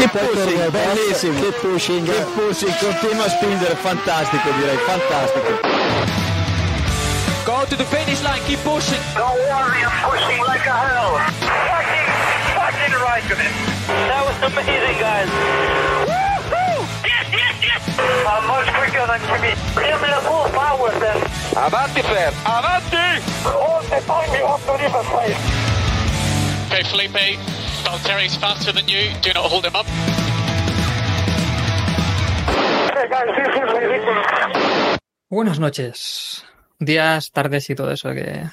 che pushing, bellissimo. Che pushing. Che pushing, continua a spingere, fantastico direi, fantastico. Go to the finish line, keep pushing. Don't worry, I'm pushing like a hell. Fucking, fucking right of it. That was amazing, guys. Woo-hoo! Yes, yes, yes! I'm much quicker than Jimmy. Give me the full power then. Avanti, Fer, avanti! All the time you have to leave a place. Okay, Felipe, Valtteri's faster than you. Do not hold him up. Hey guys, this is ridiculous. Buenas noches, días, tardes y todo eso que...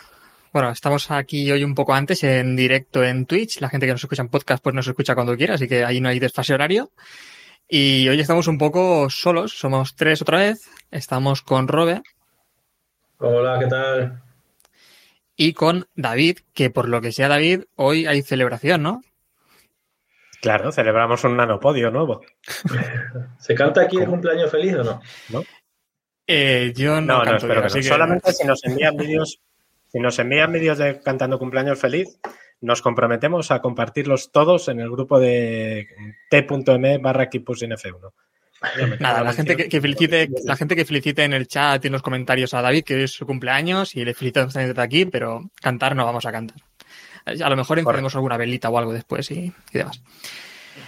Bueno, estamos aquí hoy un poco antes en directo en Twitch. La gente que nos escucha en podcast pues nos escucha cuando quiera, así que ahí no hay desfase horario. Y hoy estamos un poco solos, somos tres otra vez. Estamos con Robe Hola, ¿qué tal? y con David, que por lo que sea David, hoy hay celebración, ¿no? Claro, celebramos un nanopodio nuevo. ¿Se canta aquí el cumpleaños feliz o no? Eh, yo no, No, no, espero bien, que así no. que- Solamente si nos envían vídeos, si nos envían vídeos de cantando cumpleaños feliz, nos comprometemos a compartirlos todos en el grupo de t.m barra F1. Nada, la gente que, que felicite, la gente que felicite en el chat y en los comentarios a David, que es su cumpleaños, y le felicitamos desde aquí, pero cantar no vamos a cantar. A lo mejor encendemos alguna velita o algo después y, y demás.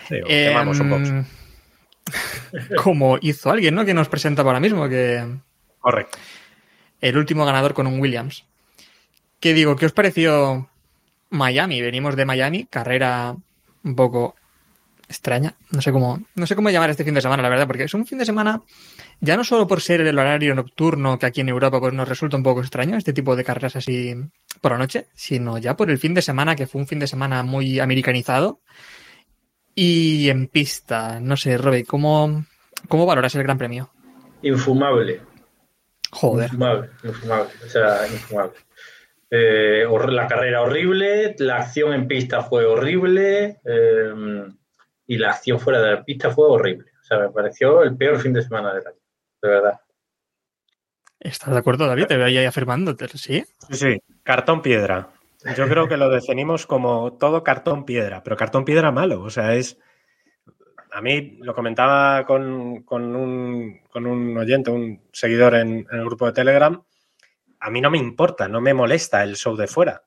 Sí, un box. Em, como hizo alguien, ¿no? Que nos presenta ahora mismo, que Correcto. el último ganador con un Williams. ¿Qué digo? ¿Qué os pareció Miami? Venimos de Miami, carrera un poco extraña. No sé cómo, no sé cómo llamar este fin de semana, la verdad, porque es un fin de semana, ya no solo por ser el horario nocturno que aquí en Europa pues nos resulta un poco extraño, este tipo de carreras así por la noche, sino ya por el fin de semana, que fue un fin de semana muy americanizado. Y en pista, no sé, Robbie, ¿cómo, cómo valoras el Gran Premio? Infumable. Joder. Infumable, infumable. O sea, infumable. Eh, la carrera horrible, la acción en pista fue horrible eh, y la acción fuera de la pista fue horrible. O sea, me pareció el peor fin de semana del año, de verdad. ¿Estás de acuerdo, David? Te veo ahí afirmando, ¿sí? Sí, sí, cartón piedra. Yo creo que lo definimos como todo cartón piedra, pero cartón piedra malo. O sea, es. A mí lo comentaba con, con un, con un oyente, un seguidor en, en el grupo de Telegram. A mí no me importa, no me molesta el show de fuera,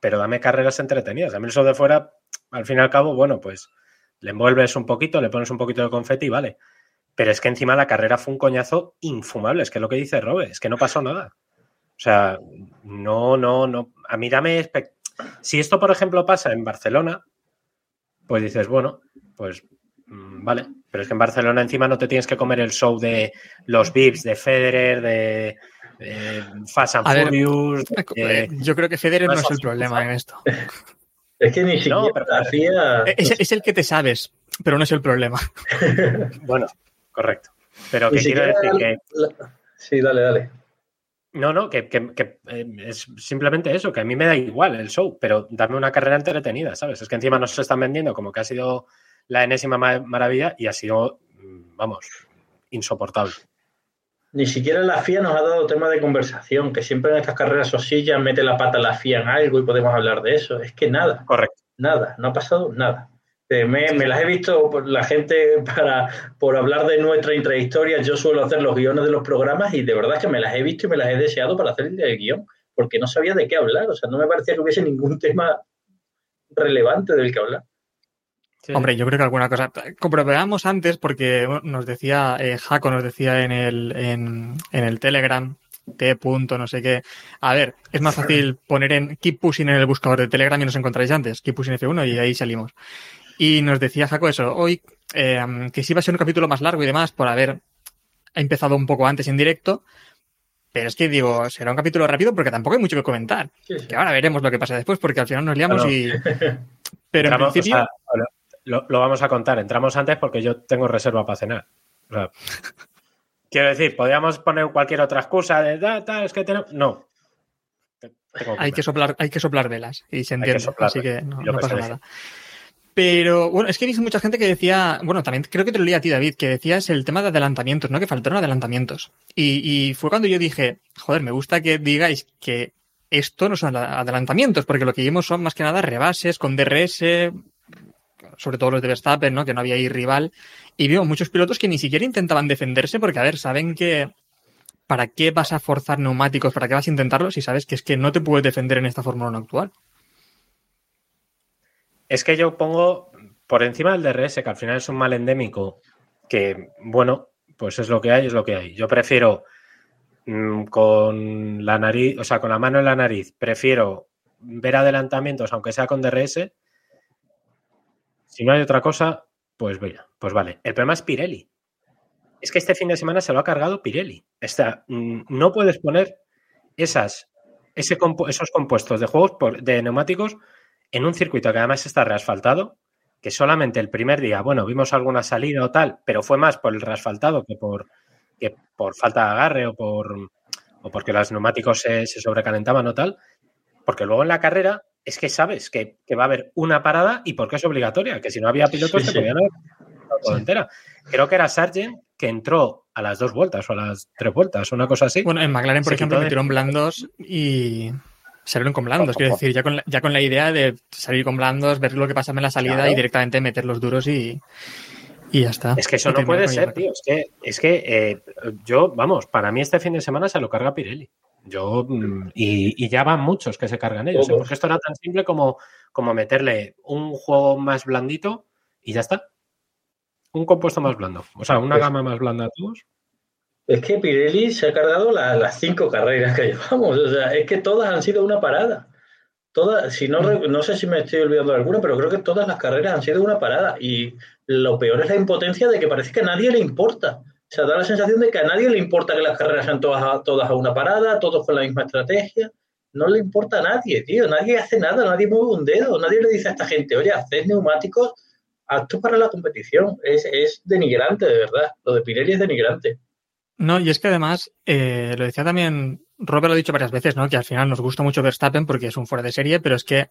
pero dame carreras entretenidas. A mí el show de fuera, al fin y al cabo, bueno, pues le envuelves un poquito, le pones un poquito de confeti y vale. Pero es que encima la carrera fue un coñazo infumable, es que es lo que dice Robe, es que no pasó nada. O sea, no, no, no. A mí dame. Si esto, por ejemplo, pasa en Barcelona, pues dices, bueno, pues mm, vale. Pero es que en Barcelona encima no te tienes que comer el show de los VIPs, de Federer, de, de Fast and ver, Furious. de- Eh, Yo creo que Federer no es el problema en esto. Es que ni siquiera pero- la FIA. Es, es el que te sabes, pero no es el problema. Bueno, correcto. Pero que quiero decir que. la- Sí, dale, dale. No, no, que, que- que, eh, es simplemente eso, que a mí me da igual el show, pero dame una carrera entretenida, ¿sabes? Es que encima nos están vendiendo como que ha sido la enésima ma- maravilla y ha sido, mm, vamos, insoportable. Ni siquiera la FIA nos ha dado tema de conversación, que siempre en estas carreras sosillas mete la pata la FIA en algo y podemos hablar de eso. Es que nada, Correcto. nada, no ha pasado nada. Eh, me, me las he visto por la gente para por hablar de nuestra intrahistoria. Yo suelo hacer los guiones de los programas y de verdad que me las he visto y me las he deseado para hacer el guion, porque no sabía de qué hablar. O sea, no me parecía que hubiese ningún tema relevante del que hablar. Sí. Hombre, yo creo que alguna cosa. Comprobamos antes, porque nos decía, eh, Jaco nos decía en el, en, en el Telegram, T. punto, no sé qué. A ver, es más fácil poner en Keep Pushing en el buscador de Telegram y nos encontráis antes, Keep Pushing F1 y ahí salimos. Y nos decía Jaco eso, hoy, eh, que sí va a ser un capítulo más largo y demás, por haber empezado un poco antes en directo. Pero es que digo, será un capítulo rápido porque tampoco hay mucho que comentar. Sí, sí. Que ahora veremos lo que pasa después, porque al final nos liamos Claro. y. Pero en Entramos, principio. o sea, lo, vamos a contar. Entramos antes porque yo tengo reserva para cenar. O sea, quiero decir, podríamos poner cualquier otra excusa de "Da, tal, es que tenemos. No. Tengo hay que soplar, hay que soplar velas y se que entiende, soplar así que no, pasa nada. Pero bueno, es que he visto mucha gente que decía, bueno, también creo que te lo leí a ti, David, que decías el tema de adelantamientos, ¿no? Que faltaron adelantamientos. Y, y fue cuando yo dije, joder, me gusta que digáis que esto no son adelantamientos, porque lo que vimos son más que nada rebases con DRS, sobre todo los de Verstappen, ¿no? Que no había ahí rival. Y veo muchos pilotos que ni siquiera intentaban defenderse porque, a ver, saben que ¿para qué vas a forzar neumáticos? ¿Para qué vas a intentarlo si sabes que es que no te puedes defender en esta Fórmula 1 actual? Es que yo pongo por encima del DRS, que al final es un mal endémico, que, bueno, pues es lo que hay, es lo que hay. Yo prefiero mm, con la nariz, o sea, con la mano en la nariz, prefiero ver adelantamientos, aunque sea con DRS. Si no hay otra cosa, pues mira, pues vale. El problema es Pirelli. Es que este fin de semana se lo ha cargado Pirelli. Está, mm, no puedes poner esas, esos compuestos de juegos de neumáticos en un circuito que además está reasfaltado, que solamente el primer día, bueno, vimos alguna salida o tal, pero fue más por el reasfaltado que por, que por falta de agarre o por o porque los neumáticos se sobrecalentaban o tal, porque luego en la carrera es que sabes que, que, va a haber una parada y porque es obligatoria, que si no había pilotos sí, te podían haber sí. entera. Creo que era Sargent que entró a las dos vueltas o a las tres vueltas, una cosa así. Bueno, en McLaren, por ejemplo, de... metieron blandos y salieron con blandos. Quiero decir, ya con, la, ya con la idea de salir con blandos, ver lo que pasa en la salida claro. y directamente meter los duros y, y ya está. Es que eso no puede ser, tío. Es que, es que eh, yo, vamos, para mí este fin de semana se lo carga Pirelli. Yo, y, y ya van muchos que se cargan ellos, ¿eh? porque esto era tan simple como, como meterle un juego más blandito y ya está. Un compuesto más blando. O sea, una pues, gama más blanda a todos. Es que Pirelli se ha cargado la, las cinco carreras que llevamos. O sea, es que todas han sido una parada. Todas, si no, no sé si me estoy olvidando de alguna, pero creo que todas las carreras han sido una parada. Y lo peor es la impotencia de que parece que a nadie le importa. O sea, da la sensación de que a nadie le importa que las carreras sean todas a, todas a una parada, todos con la misma estrategia. No le importa a nadie, tío. Nadie hace nada, nadie mueve un dedo. Nadie le dice a esta gente, oye, haced neumáticos aptos para la competición. Es, es denigrante, de verdad. Lo de Pirelli es denigrante. No, y es que además, eh, lo decía también, Robert lo ha dicho varias veces, ¿no? Que al final nos gusta mucho Verstappen porque es un fuera de serie, pero es que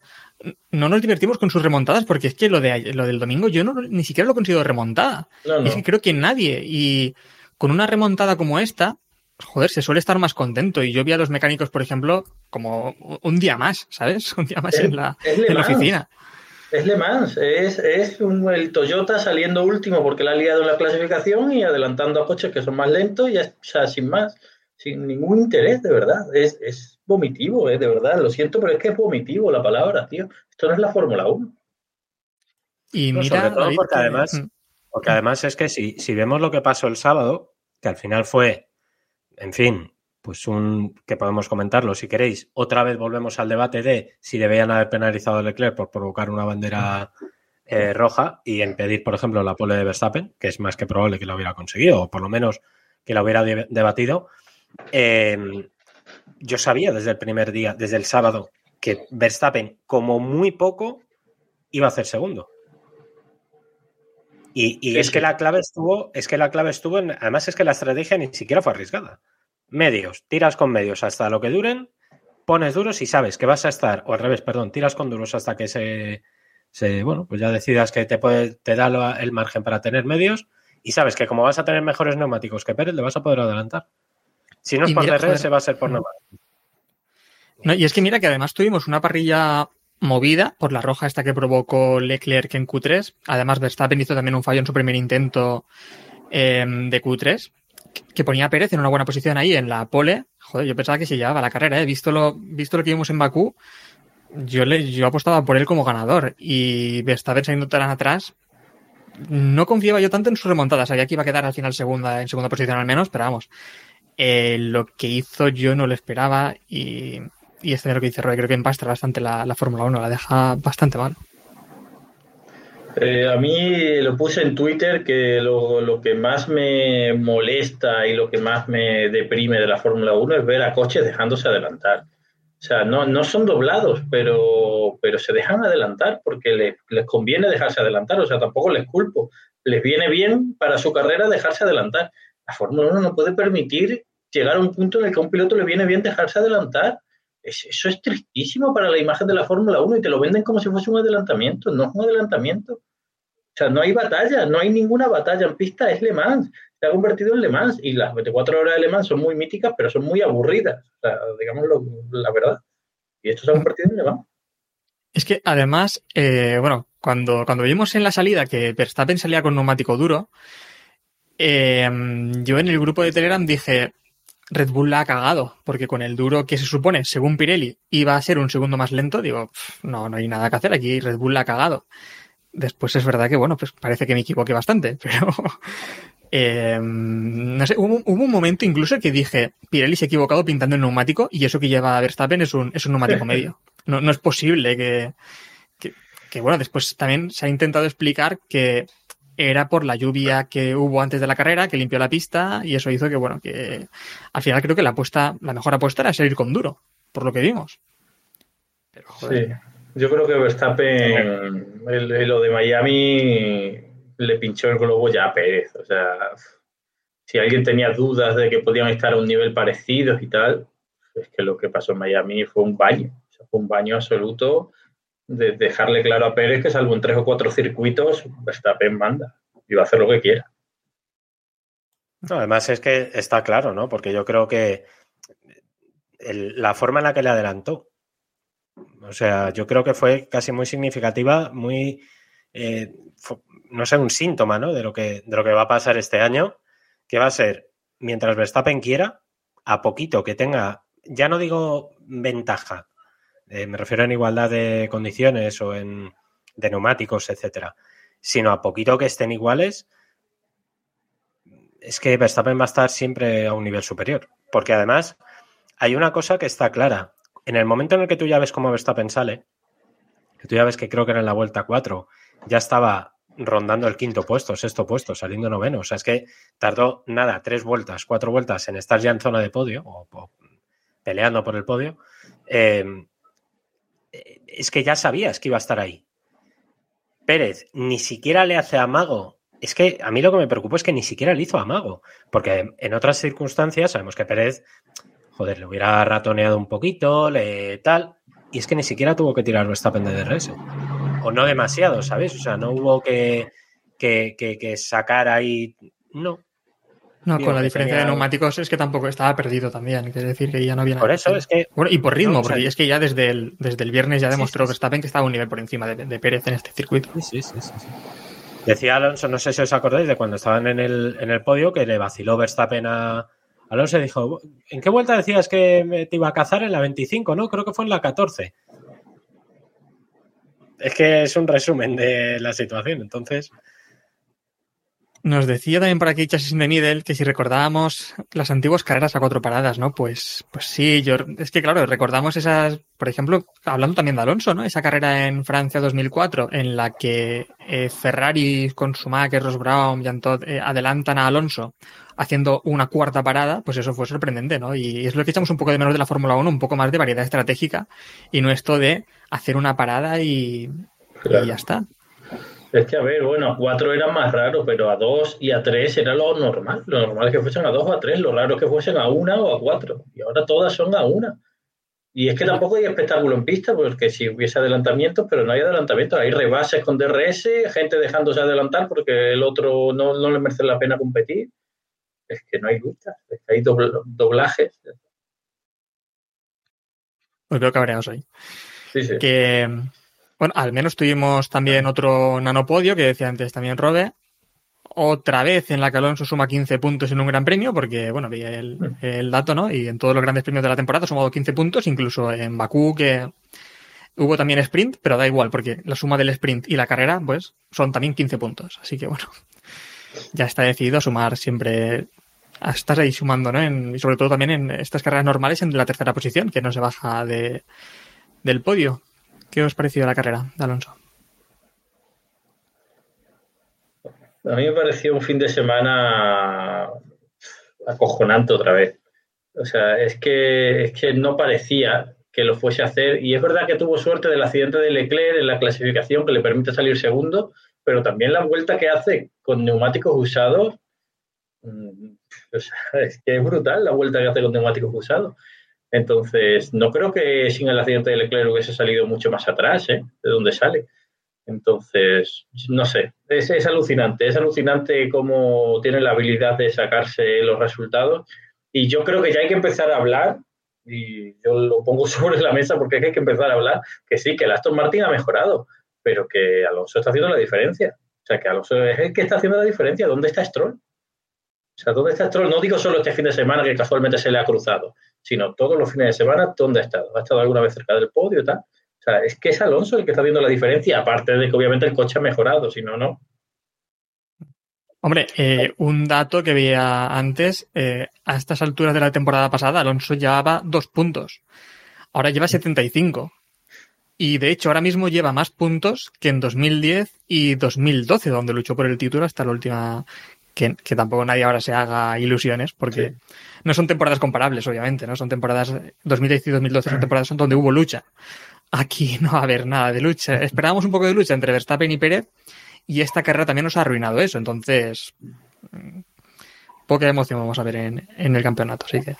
no nos divertimos con sus remontadas porque es que lo, de, lo del domingo yo no, ni siquiera lo considero remontada. No, no. Es que creo que nadie. Y con una remontada como esta, joder, se suele estar más contento. Y yo vi a los mecánicos, por ejemplo, como un día más, ¿sabes? Un día más es, en, la, en la oficina. Es Le Mans, es, es un, el Toyota saliendo último porque la ha liado en la clasificación y adelantando a coches que son más lentos y ya, o sea, sin más, sin ningún interés, de verdad. Es, es vomitivo, eh, de verdad. Lo siento, pero es que es vomitivo la palabra, tío. Esto no es la Fórmula 1. Y no, mira, sobre todo porque que... además, porque además es que si, si vemos lo que pasó el sábado, que al final fue, en fin, pues un que podemos comentarlo si queréis. Otra vez volvemos al debate de si debían haber penalizado a Leclerc por provocar una bandera eh, roja y impedir, por ejemplo, la pole de Verstappen, que es más que probable que lo hubiera conseguido, o por lo menos que la hubiera de debatido. Eh, yo sabía desde el primer día, desde el sábado, que Verstappen, como muy poco, iba a hacer segundo. Y, y sí, es que la clave estuvo, es que la clave estuvo en, además es que la estrategia ni siquiera fue arriesgada medios, tiras con medios hasta lo que duren, pones duros y sabes que vas a estar, o al revés, perdón, tiras con duros hasta que se, se bueno, pues ya decidas que te, puede, te da el margen para tener medios y sabes que como vas a tener mejores neumáticos que Pérez, le vas a poder adelantar. Si no es y por mira, DRS, va a ser por neumáticos. No, y es que mira que además tuvimos una parrilla movida por la roja esta que provocó Leclerc en Q3. Además, Verstappen hizo también un fallo en su primer intento eh, de Q3 que ponía a Pérez en una buena posición ahí en la pole. Joder, yo pensaba que se llevaba la carrera, ¿eh? Visto lo, visto lo que vimos en Bakú, yo, le, yo apostaba por él como ganador. Y Verstappen saliendo tan atrás, no confiaba yo tanto en su remontada. Sabía que iba a quedar al final segunda, en segunda posición al menos, pero vamos. Eh, lo que hizo yo no lo esperaba y, y este es lo que dice Roy. Creo que empastra bastante la, la Fórmula 1, la deja bastante mal. Eh, a mí lo puse en Twitter que lo, lo, que más me molesta y lo que más me deprime de la Fórmula 1 es ver a coches dejándose adelantar. O sea, no, no son doblados, pero, pero se dejan adelantar porque les, les conviene dejarse adelantar. O sea, tampoco les culpo. Les viene bien para su carrera dejarse adelantar. La Fórmula 1 no puede permitir llegar a un punto en el que a un piloto le viene bien dejarse adelantar. Eso es tristísimo para la imagen de la Fórmula 1 y te lo venden como si fuese un adelantamiento. No es un adelantamiento. O sea, no hay batalla, no hay ninguna batalla en pista, es Le Mans. Se ha convertido en Le Mans y las 24 horas de Le Mans son muy míticas, pero son muy aburridas, o sea, digamos la verdad. Y esto se ha convertido en Le Mans. Es que además, eh, bueno, Cuando, cuando vimos en la salida que Verstappen salía con neumático duro, eh, yo en el grupo de Telegram dije, Red Bull la ha cagado, porque con el duro que se supone, según Pirelli, iba a ser un segundo más lento, digo, no, no hay nada que hacer, aquí Red Bull la ha cagado. Después es verdad que, bueno, pues parece que me equivoqué bastante, pero eh, no sé, hubo, hubo, un momento incluso que dije, Pirelli se ha equivocado pintando el neumático y eso que lleva Verstappen es un, es un neumático medio. No, no es posible que, que, que, bueno, después también se ha intentado explicar que era por la lluvia que hubo antes de la carrera, que limpió la pista y eso hizo que, bueno, que al final creo que la apuesta, la mejor apuesta era salir con duro, por lo que vimos. Pero. Sí. Yo creo que Verstappen, el, el, lo de Miami, le pinchó el globo ya a Pérez. O sea, si alguien tenía dudas de que podían estar a un nivel parecido y tal, es que lo que pasó en Miami fue un baño. Fue un baño absoluto de dejarle claro a Pérez que salvo en tres o cuatro circuitos, Verstappen manda y va a hacer lo que quiera. No, además es que está claro, ¿no? Porque yo creo que la forma en la que le adelantó, o sea, yo creo que fue casi muy significativa, muy, eh, no sé, un síntoma, ¿no? De lo, que, de lo que va a pasar este año, que va a ser, mientras Verstappen quiera, a poquito que tenga, ya no digo ventaja, eh, me refiero en igualdad de condiciones o en de neumáticos, etcétera, sino a poquito que estén iguales, es que Verstappen va a estar siempre a un nivel superior. Porque además hay una cosa que está clara. En el momento en el que tú ya ves cómo Verstappen sale, que tú ya ves que creo que era en la vuelta 4, ya estaba rondando el quinto puesto, sexto puesto, saliendo noveno. O sea, es que tardó nada, tres vueltas, cuatro vueltas en estar ya en zona de podio o, peleando por el podio. Eh, es que ya sabías que iba a estar ahí. Pérez ni siquiera le hace amago. Es que a mí lo que me preocupa es que ni siquiera le hizo amago. Porque en otras circunstancias sabemos que Pérez, joder, le hubiera ratoneado un poquito, tal. Y es que ni siquiera tuvo que tirar Verstappen de DRS. O no demasiado, ¿sabes? O sea, no hubo que, que sacar ahí. No, no, con la diferencia tenía... de neumáticos es que tampoco estaba perdido también. Es decir, que ya no viene. Por eso es que. Bueno, y por ritmo, no, porque o sea, es que ya desde el, desde el viernes ya demostró sí, sí, Verstappen que estaba un nivel por encima de, de Pérez en este circuito. Sí, sí, sí, Decía Alonso, no sé si os acordáis de cuando estaban en el, en el podio, que le vaciló Verstappen a. Alonso y dijo: ¿En qué vuelta decías que te iba a cazar? En la 25, ¿no? Creo que fue en la 14. Es que es un resumen de la situación, entonces. Nos decía también por aquí Chasis de Middle que si recordábamos las antiguas carreras a cuatro paradas, ¿no? Pues, pues sí, yo, es que claro, recordamos esas, por ejemplo, hablando también de Alonso, ¿no? Esa carrera en Francia 2004 en la que eh, Ferrari con Schumacher, Ross Brown, Jean Todt eh, adelantan a Alonso haciendo una cuarta parada, pues eso fue sorprendente, ¿no? Y es lo que echamos un poco de menos de la Fórmula 1, un poco más de variedad estratégica y no esto de hacer una parada y, claro. y ya está. Es que, a ver, bueno, a cuatro era más raro, pero a dos y a tres era lo normal. Lo normal es que fuesen a dos o a tres, lo raro es que fuesen a una o a cuatro. Y ahora todas son a una. Y es que tampoco hay espectáculo en pista, porque si hubiese adelantamientos, pero no hay adelantamientos. Hay rebases con DRS, gente dejándose adelantar porque el otro no, no le merece la pena competir. Es que no hay lucha, es que hay doblajes. Pues veo cabreados ahí. Sí, sí. Que bueno, al menos tuvimos también otro nanopodio que decía antes también Robe. Otra vez en la que Alonso suma 15 puntos en un gran premio, porque, bueno, vi el, el, dato, ¿no? Y en todos los grandes premios de la temporada ha sumado 15 puntos, incluso en Bakú, que hubo también sprint, pero da igual, porque la suma del sprint y la carrera, pues, son también 15 puntos. Así que, bueno, ya está decidido a sumar siempre. Estás ahí sumando, ¿no? En, y sobre todo también en estas carreras normales en la tercera posición, que no se baja de, del podio. ¿Qué os pareció la carrera de Alonso? A mí me pareció un fin de semana acojonante otra vez. O sea, es que, es que no parecía que lo fuese a hacer. Y es verdad que tuvo suerte del accidente de Leclerc en la clasificación que le permite salir segundo, pero también la vuelta que hace con neumáticos usados. O sea, es que es brutal la vuelta que hace con neumáticos usados. Entonces, no creo que sin el accidente de Leclerc hubiese salido mucho más atrás, ¿eh? De donde sale. Entonces, no sé, es, es, alucinante, es alucinante cómo tiene la habilidad de sacarse los resultados. Y yo creo que ya hay que empezar a hablar, y yo lo pongo sobre la mesa porque hay que empezar a hablar, que sí, que el Aston Martin ha mejorado, pero que Alonso está haciendo la diferencia. O sea, que Alonso es el que está haciendo la diferencia. ¿Dónde está Stroll? O sea, ¿dónde está Stroll? No digo solo este fin de semana que casualmente se le ha cruzado, sino todos los fines de semana, ¿dónde ha estado? ¿Ha estado alguna vez cerca del podio y tal? O sea, es que es Alonso el que está haciendo la diferencia, aparte de que obviamente el coche ha mejorado, si no, no. Hombre, eh, un dato que veía antes, eh, a estas alturas de la temporada pasada, Alonso llevaba dos puntos. Ahora lleva 75. Y de hecho, ahora mismo lleva más puntos que en 2010 y 2012, donde luchó por el título hasta la última. Que, que tampoco nadie ahora se haga ilusiones, porque no son temporadas comparables, obviamente, ¿no? Son temporadas. 2010 y 2012 son temporadas donde hubo lucha. Aquí no va a haber nada de lucha. Esperábamos un poco de lucha entre Verstappen y Pérez, y esta carrera también nos ha arruinado eso. Entonces, mm, poca emoción vamos a ver en, en el campeonato, así que.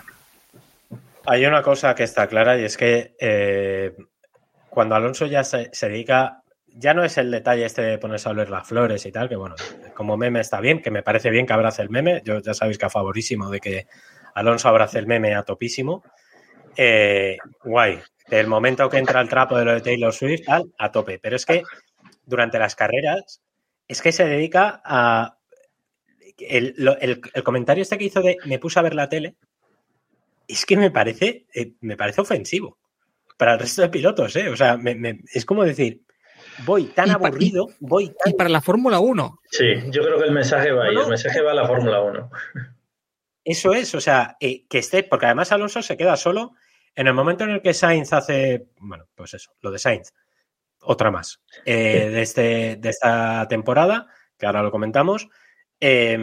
Hay una cosa que está clara y es que eh, cuando Alonso ya se, se, dedica, ya no es el detalle este de ponerse a oler las flores y tal, que bueno, como meme está bien, que me parece bien que abrace el meme, yo ya sabéis que a favorísimo de que Alonso abrace el meme a topísimo. Eh, guay, del momento que entra el trapo de lo de Taylor Swift, tal, a tope, pero es que durante las carreras es que se dedica a... El, el, el comentario este que hizo de me puse a ver la tele, es que me parece, eh, me parece ofensivo para el resto de pilotos, ¿eh? O sea, me, es como decir, voy tan y aburrido, y, voy tan... Y para la Fórmula 1. Sí, yo creo que el mensaje va ahí, no. el mensaje va a la Fórmula 1. Eso es, o sea, eh, que esté, porque además Alonso se queda solo en el momento en el que Sainz hace, bueno, pues eso, lo de Sainz, otra más, eh, de, este, de esta temporada, que ahora lo comentamos, eh,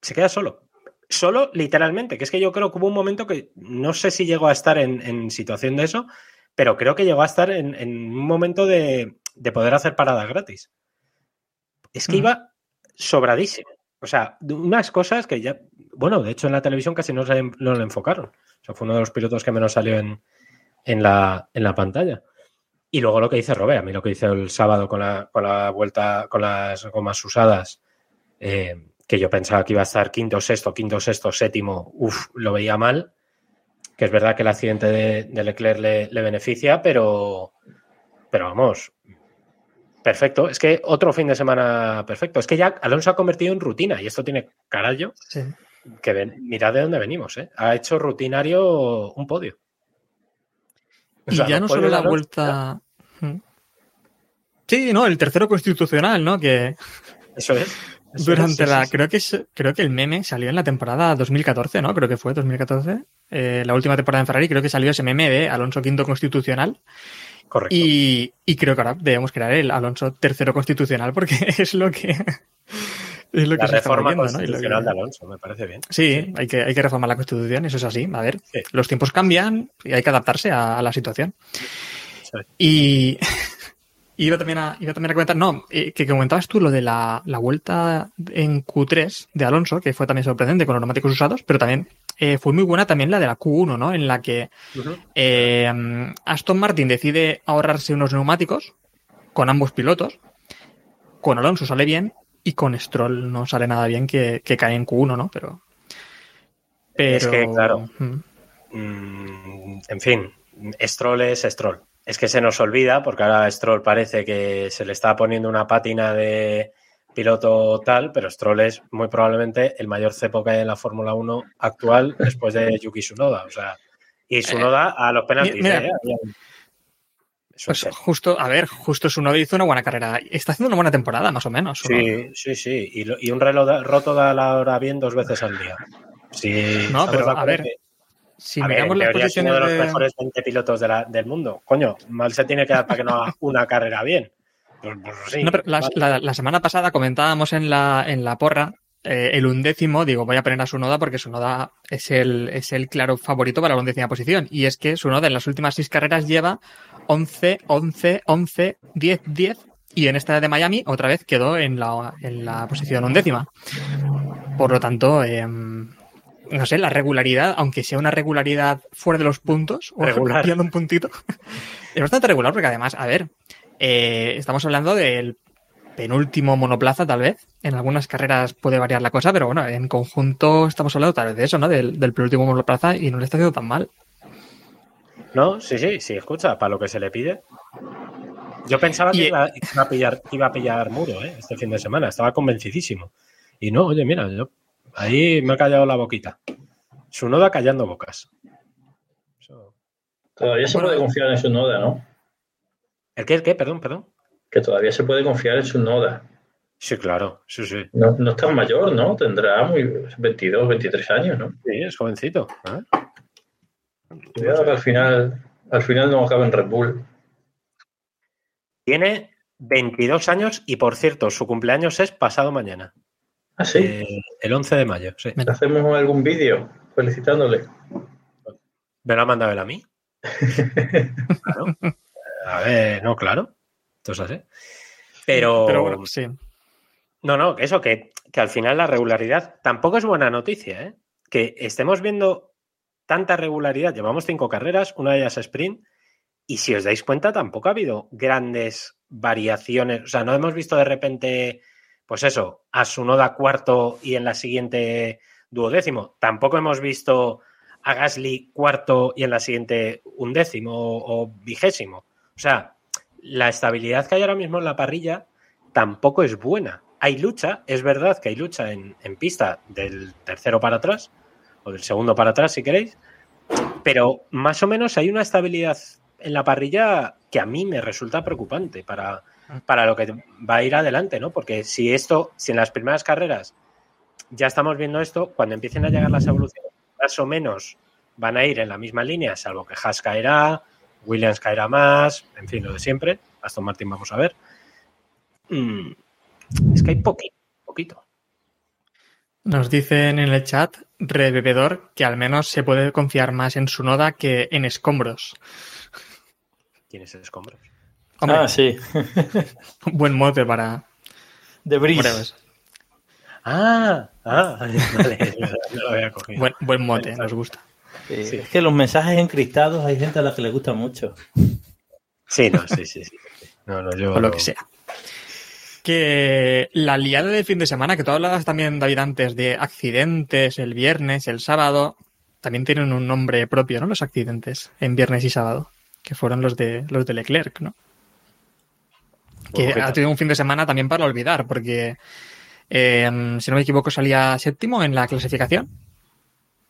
se queda solo. Solo, literalmente, que es que yo creo que hubo un momento que no sé si llegó a estar en, en situación de eso, pero creo que llegó a estar en, en un momento de, de, poder hacer paradas gratis. Es que mm. iba sobradísimo. O sea, unas cosas que ya, bueno, de hecho en la televisión casi no, se, no lo enfocaron. O sea, fue uno de los pilotos que menos salió en, en, la, en la pantalla. Y luego lo que dice Robé, a mí lo que hice el sábado con la, con la vuelta, con las gomas usadas, eh, que yo pensaba que iba a estar quinto, sexto, quinto, sexto, séptimo, uff, lo veía mal. Que es verdad que el accidente de, de Leclerc le, le, beneficia, pero, pero vamos, perfecto. Es que otro fin de semana perfecto. Es que ya Alonso ha convertido en rutina y esto tiene carajo. Sí. Que ven, mirad de dónde venimos, ¿eh? Ha hecho rutinario un podio. O sea, y ya no solo la vuelta. Sí, no, el tercero constitucional, ¿no? Que. Eso es. Durante la. Creo que, es, creo que el meme salió en la temporada 2014, ¿no? Creo que fue 2014. Eh, la última temporada en Ferrari, creo que salió ese meme de Alonso quinto constitucional. Correcto. Y, y creo que ahora debemos crear el Alonso tercero constitucional porque es lo que. Es lo que la se reforma está constitucional ¿no? de Alonso, me parece bien. Sí, sí, Hay, que, hay que reformar la constitución, eso es así. A ver, sí. los tiempos cambian y hay que adaptarse a, a la situación. Sí. Y, iba también a, iba también a comentar, no, eh, que comentabas tú lo de la, la, vuelta en Q3 de Alonso, que fue también sorprendente con los neumáticos usados, pero también eh, fue muy buena también la de la Q1, ¿no? En la que eh, Aston Martin decide ahorrarse unos neumáticos con ambos pilotos. Con Alonso sale bien y con Stroll no sale nada bien que, que cae en Q1, ¿no? Pero. pero... Es que, claro. Mm, en fin, Stroll es Stroll es que se nos olvida, porque ahora Stroll parece que se le está poniendo una pátina de piloto tal, pero Stroll es muy probablemente el mayor cepo que hay en la Fórmula 1 actual después de Yuki Tsunoda. O sea, y Tsunoda a los penaltis. Mira, ¿eh? Pues justo, a ver, justo Tsunoda hizo una buena carrera. Está haciendo una buena temporada, más o menos. Sí, sí, sí. Y, lo, y, un reloj roto da la hora bien dos veces al día. Sí, no, pero a ver. Que si a miramos ver, las posiciones uno de los de... mejores 20 pilotos de la, del mundo. Coño, mal se tiene que dar para que no haga una carrera bien. Pues, pues sí, no, pero la, la, la, semana pasada comentábamos en la, en la porra eh, el undécimo, digo, voy a poner a Sunoda porque Sunoda es el, es el claro favorito para la undécima posición. Y es que Sunoda en las últimas seis carreras lleva 11, 11, 11, 10, 10. Y en esta de Miami otra vez quedó en la, en la posición undécima. Por lo tanto, eh, no sé, la regularidad, aunque sea una regularidad fuera de los puntos, o regular. un puntito, es bastante regular porque además, a ver, eh, estamos hablando del penúltimo monoplaza tal vez. En algunas carreras puede variar la cosa, pero bueno, en conjunto estamos hablando tal vez de eso, ¿no? Del, del penúltimo monoplaza y no le está haciendo tan mal. No, sí, sí, sí, escucha, para lo que se le pide. Yo pensaba que Y- iba, iba a pillar, iba a pillar muro ¿eh? este fin de semana, estaba convencidísimo. Y no, oye, mira, yo ahí me ha callado la boquita. Su noda callando bocas. Eso- Todavía se puede confiar en su noda, ¿no? ¿El qué? ¿El qué? Perdón, perdón. Que todavía se puede confiar en su noda. Sí, claro, sí, sí. No, no es tan mayor, ¿no? Tendrá muy 22, 23 años, ¿no? Sí, es jovencito. ¿eh? Cuidado que al final, al final no acaba en Red Bull. Tiene 22 años y, por cierto, su cumpleaños es pasado mañana. Ah, sí. Eh, el 11 de mayo, sí. Hacemos algún vídeo felicitándole. ¿Me lo ha mandado él a mí? Claro. A ver, no, claro. Esto es así. Pero, Pero bueno, sí. no, no, que eso, que, que al final la regularidad tampoco es buena noticia, ¿eh? Que estemos viendo tanta regularidad. Llevamos cinco carreras, una de ellas sprint, y si os dais cuenta, tampoco ha habido grandes variaciones. O sea, no hemos visto de repente, pues eso, a Sunoda cuarto y en la siguiente duodécimo. Tampoco hemos visto a Gasly cuarto y en la siguiente undécimo o, vigésimo. O sea, la estabilidad que hay ahora mismo en la parrilla tampoco es buena. Hay lucha, es verdad que hay lucha en pista del tercero para atrás, o del segundo para atrás si queréis, pero más o menos hay una estabilidad en la parrilla que a mí me resulta preocupante para, para lo que va a ir adelante, ¿no? Porque si esto, si en las primeras carreras ya estamos viendo esto, cuando empiecen a llegar las evoluciones, más o menos van a ir en la misma línea, salvo que Haas caerá, Williams caerá más, en fin, lo de siempre. Aston Martin vamos a ver. Mm, es que hay poquito, poquito. Nos dicen en el chat, Rebebedor, que al menos se puede confiar más en su noda que en escombros. Tienes escombros. Hombre, Ah, sí. buen mote para De Breeze. Ah, ah, vale, no lo había cogido. Buen, buen mote, nos gusta. Sí, Sí. Es que los mensajes encriptados hay gente a la que le gusta mucho. Sí, no, sí, sí, sí. No, no, yo o lo no- que sea. Que la liada de fin de semana, que tú hablabas también, David, antes de accidentes el viernes, el sábado, también tienen un nombre propio, ¿no? Los accidentes en viernes y sábado, que fueron los de los de Leclerc, ¿no? Que Bueno, ¿qué ha tenido un fin de semana también para olvidar, porque eh, si no me equivoco salía séptimo en la clasificación.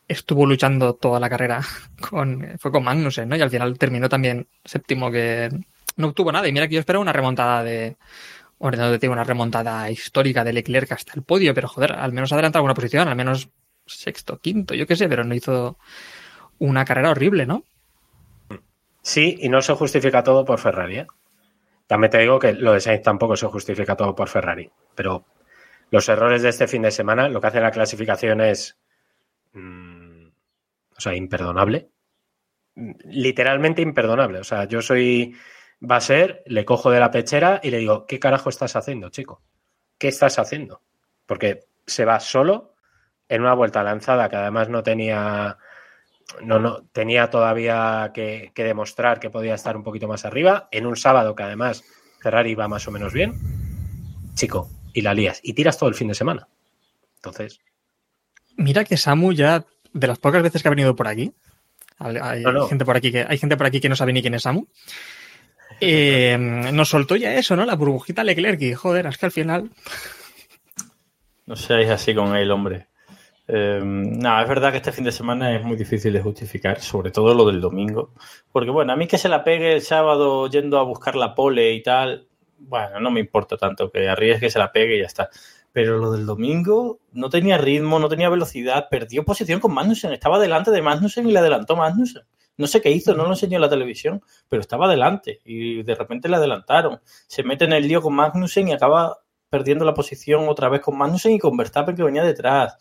Estuvo luchando toda la carrera con fue con Magnussen, ¿no? Y al final terminó también séptimo, que no obtuvo nada. Y mira que yo esperaba una remontada de. Te digo una remontada histórica de Leclerc hasta el podio, pero joder, al menos adelanta alguna posición, al menos sexto, quinto, yo qué sé, pero no hizo una carrera horrible, ¿no? Sí, y no se justifica todo por Ferrari. ¿eh? También te digo que lo de Sainz tampoco se justifica todo por Ferrari. Pero los errores de este fin de semana, lo que hace la clasificación es. mm, o sea, imperdonable. Literalmente imperdonable. O sea, yo soy. Va a ser, le cojo de la pechera y le digo, ¿qué carajo estás haciendo, chico? ¿Qué estás haciendo? Porque se va solo en una vuelta lanzada que además no tenía no, no, tenía todavía que, que demostrar que podía estar un poquito más arriba. En un sábado que además Ferrari va más o menos bien. Chico, y la lías. Y tiras todo el fin de semana. Entonces, Mira que Samu ya, de las pocas veces que ha venido por aquí, hay, hay No, no. gente por aquí que hay gente por aquí que no sabe ni quién es Samu. eh, nos soltó ya eso, ¿no? La burbujita Leclerc y joder, es que al final No seáis así con él, hombre. Eh, no, es verdad que este fin de semana es muy difícil de justificar, sobre todo lo del domingo. Porque, bueno, a mí que se la pegue el sábado yendo a buscar la pole y tal, bueno, no me importa tanto que arriesgue se la pegue y ya está. Pero lo del domingo no tenía ritmo, no tenía velocidad, perdió posición con Magnussen, estaba delante de Magnussen y le adelantó Magnussen. No sé qué hizo, no lo enseñó en la televisión, pero estaba delante y de repente le adelantaron. Se mete en el lío con Magnussen y acaba perdiendo la posición otra vez con Magnussen y con Verstappen que venía detrás.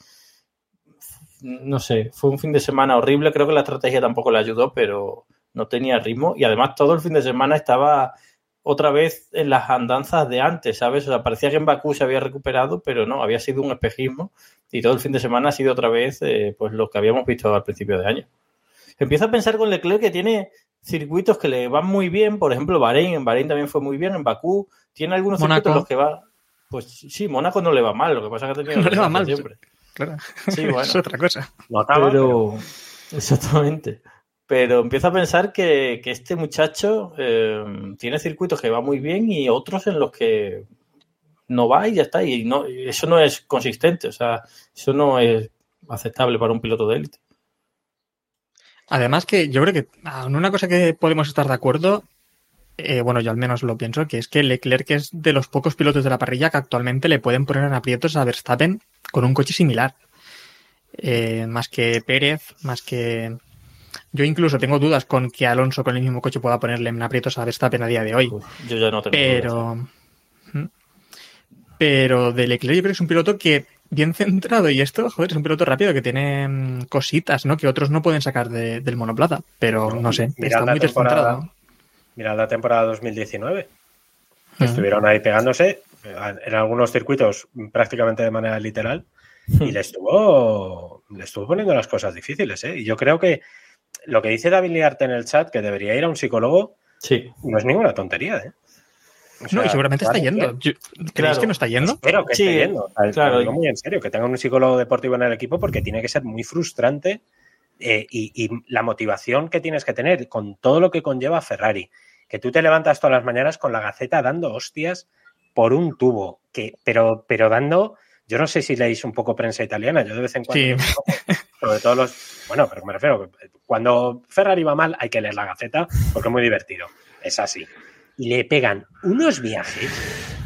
No sé, fue un fin de semana horrible, creo que la estrategia tampoco le ayudó, pero no tenía ritmo. Y además todo el fin de semana estaba otra vez en las andanzas de antes, ¿sabes? O sea, parecía que en Bakú se había recuperado, pero no, había sido un espejismo. Y todo el fin de semana ha sido otra vez eh, pues lo que habíamos visto al principio de año. Empiezo a pensar con Leclerc que tiene circuitos que le van muy bien, por ejemplo, Bahrein, en Bahrein también fue muy bien, en Bakú, tiene algunos circuitos en los que va, pues sí, Mónaco no le va mal, lo que pasa es que ha tenido No le va mal, siempre. Claro, Sí, bueno. es otra cosa. pero- Pero, exactamente. pero empiezo a pensar que, que este muchacho eh, tiene circuitos que va muy bien y otros en los que no va y ya está. Y no, eso no es consistente, o sea, eso no es aceptable para un piloto de élite. Además que yo creo que en una cosa que podemos estar de acuerdo, eh, bueno, yo al menos lo pienso, que es que Leclerc es de los pocos pilotos de la parrilla que actualmente le pueden poner en aprietos a Verstappen con un coche similar. Eh, más que Pérez, más que... Yo incluso tengo dudas con que Alonso con el mismo coche pueda ponerle en aprietos a Verstappen a día de hoy. Uf, yo ya no tengo Pero... dudas. ¿Mm? Pero de Leclerc yo creo que es un piloto que bien centrado y esto, joder, es un piloto rápido que tiene mm, cositas, ¿no? Que otros no pueden sacar de- del monoplaza. Pero no sé, Mirad está muy temporada. descentrado. Mirad la temporada 202019. Ujú. Estuvieron ahí pegándose en algunos circuitos prácticamente de manera literal y le estuvo, le estuvo poniendo las cosas difíciles. ¿eh? Y yo creo que lo que dice David Liarte en el chat, que debería ir a un psicólogo, Sí, no es ninguna tontería. ¿eh? O No, y seguramente está yendo. Yo- ¿Creéis Claro. que no está yendo? Espero que Sí, esté yendo. Sea, claro. lo digo muy en serio, que tenga un psicólogo deportivo en el equipo porque tiene que ser muy frustrante eh, y, y la motivación que tienes que tener con todo lo que conlleva Ferrari. Que tú te levantas todas las mañanas con la gaceta dando hostias por un tubo, que, pero, pero dando, yo no sé si leéis un poco prensa italiana, yo de vez en cuando, Sí. sobre todo los, bueno, pero me refiero, cuando Ferrari va mal hay que leer la gaceta porque es muy divertido, es así. Y le pegan unos viajes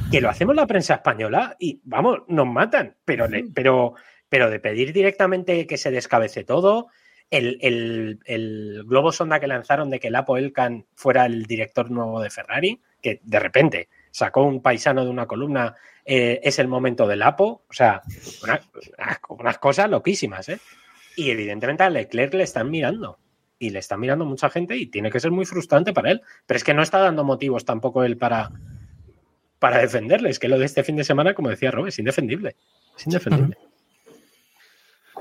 que lo hacemos la prensa española y vamos, nos matan, pero, le- pero, pero de pedir directamente que se descabece todo, el, el- el globo sonda que lanzaron de que Lapo Elkan fuera el director nuevo de Ferrari, que de repente sacó un paisano de una columna, eh, es el momento del Lapo, o sea, una- unas, unas cosas loquísimas, ¿eh? Y evidentemente a Leclerc le están mirando. Y le están mirando mucha gente y tiene que ser muy frustrante para él. Pero es que no está dando motivos tampoco él para, para defenderle. Es que lo de este fin de semana, como decía Rob, es indefendible. Es indefendible.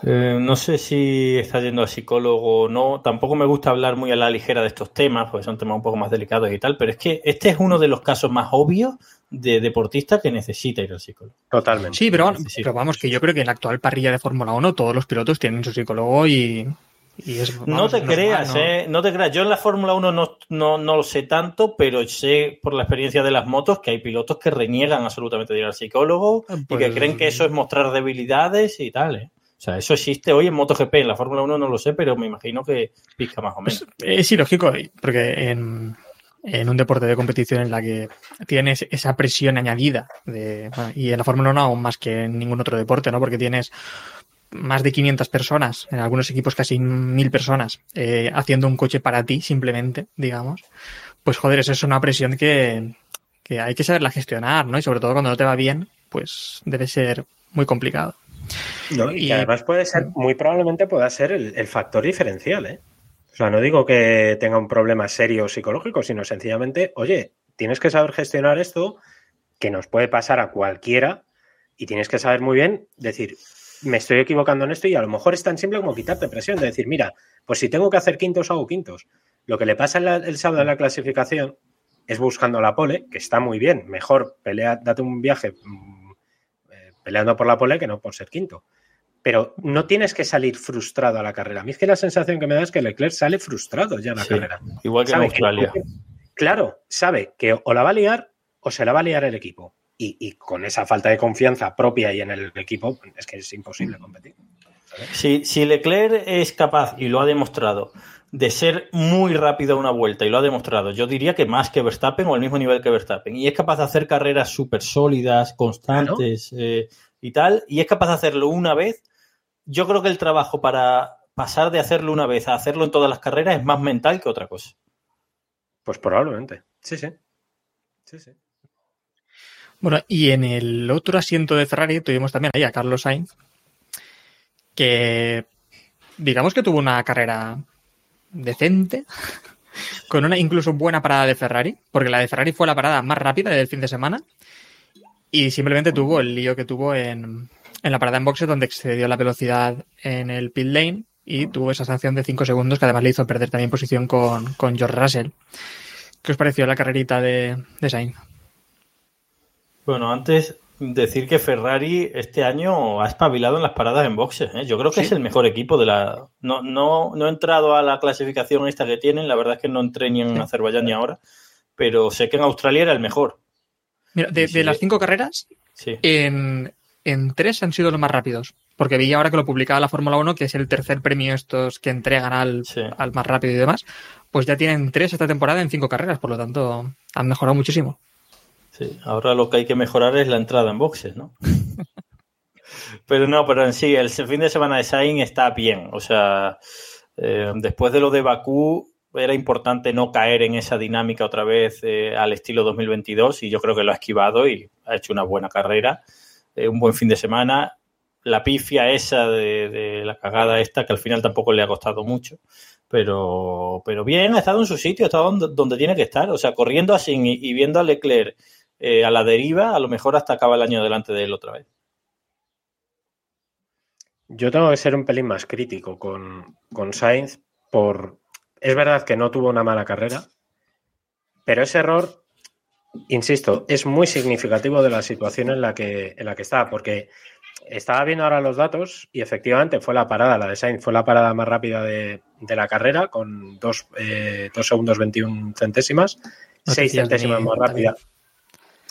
Eh, no sé si está yendo a psicólogo o no. Tampoco me gusta hablar muy a la ligera de estos temas, porque son temas un poco más delicados y tal, pero es que este es uno de los casos más obvios de deportista que necesita ir al psicólogo. Totalmente. Sí, pero, vamos, que yo creo que en la actual parrilla de Fórmula 1 todos los pilotos tienen su psicólogo y, y es. no te normal, creas, ¿no? ¿eh? No te creas. Yo en la Fórmula 1 no, no, no lo sé tanto, pero sé por la experiencia de las motos que hay pilotos que reniegan absolutamente de ir al psicólogo y Pues- que creen que eso es mostrar debilidades y tal, ¿eh? O sea, eso existe hoy en MotoGP. En la Fórmula 1 no lo sé, pero me imagino que pizca más o menos. Pues, es ilógico, porque en, en un deporte de competición en la que tienes esa presión añadida, de, y en la Fórmula 1 aún más que en ningún otro deporte, ¿no? Porque tienes más de 500 personas, en algunos equipos casi 1000 personas, eh, haciendo un coche para ti, simplemente, digamos. Pues joder, eso es una presión que, que hay que saberla gestionar, ¿no? Y sobre todo cuando no te va bien, pues debe ser muy complicado. ¿No? Y, además puede ser, muy probablemente pueda ser el, el factor diferencial, ¿eh? O sea, no digo que tenga un problema serio psicológico, sino sencillamente, oye, tienes que saber gestionar esto, que nos puede pasar a cualquiera, y tienes que saber muy bien decir, me estoy equivocando en esto, y a lo mejor es tan simple como quitarte presión, de decir, mira, pues si tengo que hacer quintos, hago quintos. Lo que le pasa en la- el sábado en la clasificación es buscando la pole, que está muy bien, mejor pelea, date un viaje peleando por la pole que no por ser quinto. Pero no tienes que salir frustrado a la carrera. A mí es que la sensación que me da es que Leclerc sale frustrado ya a la Sí, carrera. Igual que en Sabe Australia. claro, sabe que o la va a liar o se la va a liar el equipo. Y, y con esa falta de confianza propia y en el equipo, es que es imposible competir. Si, si Leclerc es capaz, y lo ha demostrado, de ser muy rápido a una vuelta, y lo ha demostrado, yo diría que más que Verstappen o al mismo nivel que Verstappen, y es capaz de hacer carreras súper sólidas, constantes eh, y tal, y es capaz de hacerlo una vez, yo creo que el trabajo para pasar de hacerlo una vez a hacerlo en todas las carreras es más mental que otra cosa. Pues probablemente. Sí, sí. Sí, sí. Bueno, y en el otro asiento de Ferrari tuvimos también ahí a Carlos Sainz, que digamos que tuvo una carrera decente, con una incluso buena parada de Ferrari, porque la de Ferrari fue la parada más rápida del fin de semana, y simplemente tuvo el lío que tuvo en, en la parada en boxes, donde excedió la velocidad en el pit lane y tuvo esa sanción de 5 segundos que además le hizo perder también posición con, con George Russell. ¿Qué os pareció la carrerita de, de Sainz? Bueno, antes decir que Ferrari este año ha espabilado en las paradas en boxes. ¿eh? Yo creo que es el mejor equipo de la. No, no, no he entrado a la clasificación esta que tienen, la verdad es que no entré ni en Azerbaiyán ni ahora, pero sé que en Australia era el mejor. Mira, de, Sí. de las cinco carreras, Sí. en, en tres han sido los más rápidos. Porque vi ahora que lo publicaba la Fórmula 1, que es el tercer premio estos que entregan al, al más rápido y demás, pues ya tienen tres esta temporada en cinco carreras, por lo tanto han mejorado muchísimo. Sí, ahora lo que hay que mejorar es la entrada en boxes, ¿no? pero no, pero en sí, el fin de semana de Sainz está bien. O sea, eh, después de lo de Bakú, era importante no caer en esa dinámica otra vez eh, al estilo 2022 y yo creo que lo ha esquivado y ha hecho una buena carrera, eh, un buen fin de semana. La pifia esa de, de la cagada esta, que al final tampoco le ha costado mucho, pero, pero bien, ha estado en su sitio, ha estado donde, donde tiene que estar. O sea, corriendo así y, y viendo a Leclerc eh, a la deriva, a lo mejor hasta acaba el año delante de él otra vez. Yo tengo que ser un pelín más crítico con, con Sainz por... Es verdad que no tuvo una mala carrera, pero ese error, insisto, es muy significativo de la situación en la que, en la que está, porque estaba viendo ahora los datos y efectivamente fue la parada, la de Sainz, fue la parada más rápida de, de la carrera con 2 eh, dos segundos 21 centésimas, No te 6 fías de centésimas más rápida.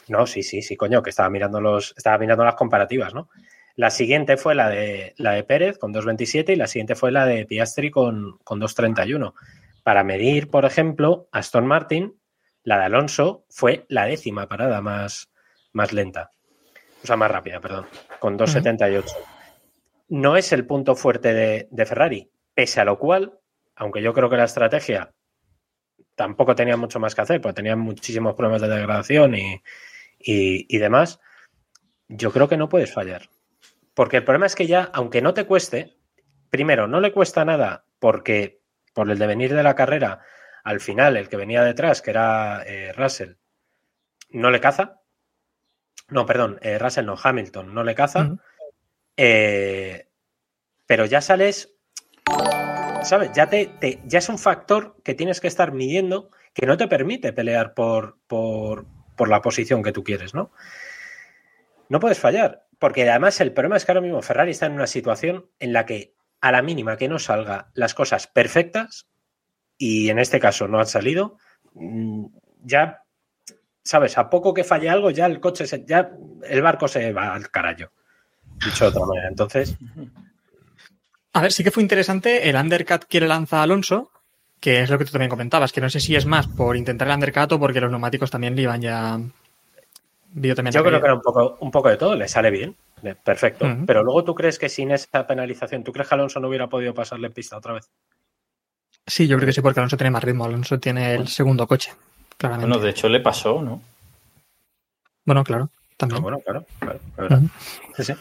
No, sí, sí, sí, coño, que estaba mirando los, estaba mirando las comparativas, ¿no? La siguiente fue la de, la de Pérez con 2.27 y la siguiente fue la de Piastri con, con 2.31. Para medir, por ejemplo, Aston Martin, la de Alonso fue la décima parada más, más lenta. O sea, más rápida, perdón, con 2.78. No es el punto fuerte de, de Ferrari, pese a lo cual, aunque yo creo que la estrategia tampoco tenía mucho más que hacer, porque tenían muchísimos problemas de degradación y, y, y demás, yo creo que no puedes fallar. Porque el problema es que ya, aunque no te cueste, primero, no le cuesta nada porque por el devenir de la carrera, al final el que venía detrás, que era eh, Russell, no le caza. No, perdón, eh, Russell no, Hamilton no le caza. Eh, pero ya sales, ¿sabes? Ya, te, te- ya es un factor que tienes que estar midiendo que no te permite pelear por, por, por la posición que tú quieres, ¿no? No puedes fallar, porque además el problema es que ahora mismo Ferrari está en una situación en la que a la mínima que no salga las cosas perfectas, y en este caso no han salido, mm, ya, ¿sabes? A poco que falle algo, ya el coche, se- ya el barco se va al carajo. Dicho de otra manera. Entonces, A ver, sí que fue interesante el undercut que le lanza Alonso, que es lo que tú también comentabas, que no sé si es más por intentar el undercut o porque los neumáticos también le iban ya. Vio también yo la creo que era un poco, un poco de todo, le sale bien, perfecto. Pero luego tú crees que sin esa penalización, ¿tú crees que Alonso no hubiera podido pasarle en pista otra vez? Sí, yo creo que sí, porque Alonso tiene más ritmo. Alonso tiene el segundo coche, claramente. Bueno, de hecho le pasó, ¿no? Bueno, claro, Ah, también. bueno, claro, claro, es verdad. Sí, sí,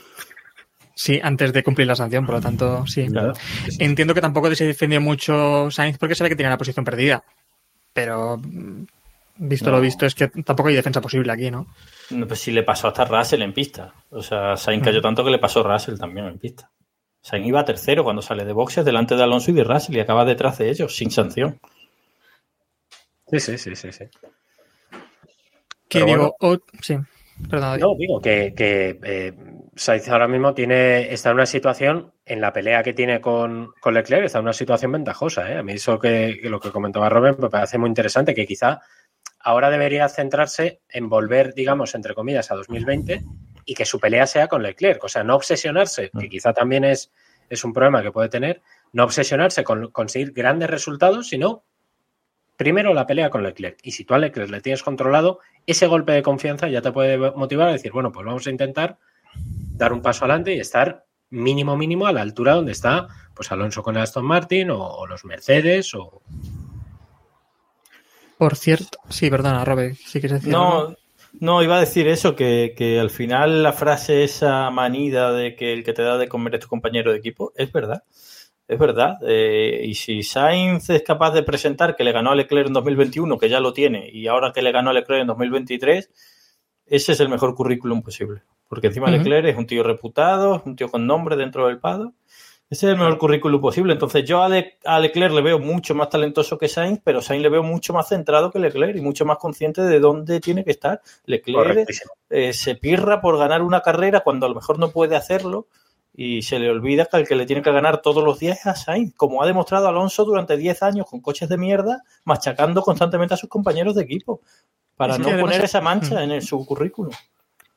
Sí, antes de cumplir la sanción, por lo tanto, sí. claro. Entiendo que tampoco se defendió mucho Sainz porque sabe que tenía la posición perdida. Pero mm, visto No. lo visto, es que tampoco hay defensa posible aquí, ¿no? No, Pues sí le pasó hasta Russell en pista. O sea, Sainz cayó tanto que le pasó Russell también en pista. Sainz iba tercero cuando sale de boxes delante de Alonso y de Russell y acaba detrás de ellos sin sanción. Sí, sí, sí, sí, sí. Que digo, oh, sí, perdón. No, digo que, que eh, Sainz ahora mismo tiene, está en una situación, en la pelea que tiene con, con Leclerc, está en una situación ventajosa. ¿eh? A mí eso que, que lo que comentaba Robert me parece muy interesante, que quizá ahora debería centrarse en volver, digamos, entre comillas, a 2020 y que su pelea sea con Leclerc. O sea, no obsesionarse, que quizá también es, es un problema que puede tener, no obsesionarse con conseguir grandes resultados, sino primero la pelea con Leclerc. Y si tú a Leclerc le tienes controlado, ese golpe de confianza ya te puede motivar a decir, bueno, pues vamos a intentar dar un paso adelante y estar mínimo, mínimo a la altura donde está pues Alonso con el Aston Martin o, o los Mercedes o... Por cierto, sí, perdona, Robert, sí quieres decir. algo? No, no, iba a decir eso, que, que al final la frase esa manida de que el que te da de comer es tu compañero de equipo, es verdad. Es verdad. Eh, y si Sainz es capaz de presentar que le ganó a Leclerc en 2021, que ya lo tiene, y ahora que le ganó a Leclerc en 2023, ese es el mejor currículum posible. Porque encima. Leclerc es un tío reputado, es un tío con nombre dentro del pado. Ese es el mejor currículum posible. Entonces, yo a, Le- a Leclerc le veo mucho más talentoso que Sainz, pero Sainz le veo mucho más centrado que Leclerc y mucho más consciente de dónde tiene que estar. Leclerc eh, se pirra por ganar una carrera cuando a lo mejor no puede hacerlo y se le olvida que el que le tiene que ganar todos los días es a Sainz, como ha demostrado Alonso durante 10 años con coches de mierda, machacando constantemente a sus compañeros de equipo, para no además- poner esa mancha Mm. en el- su currículum.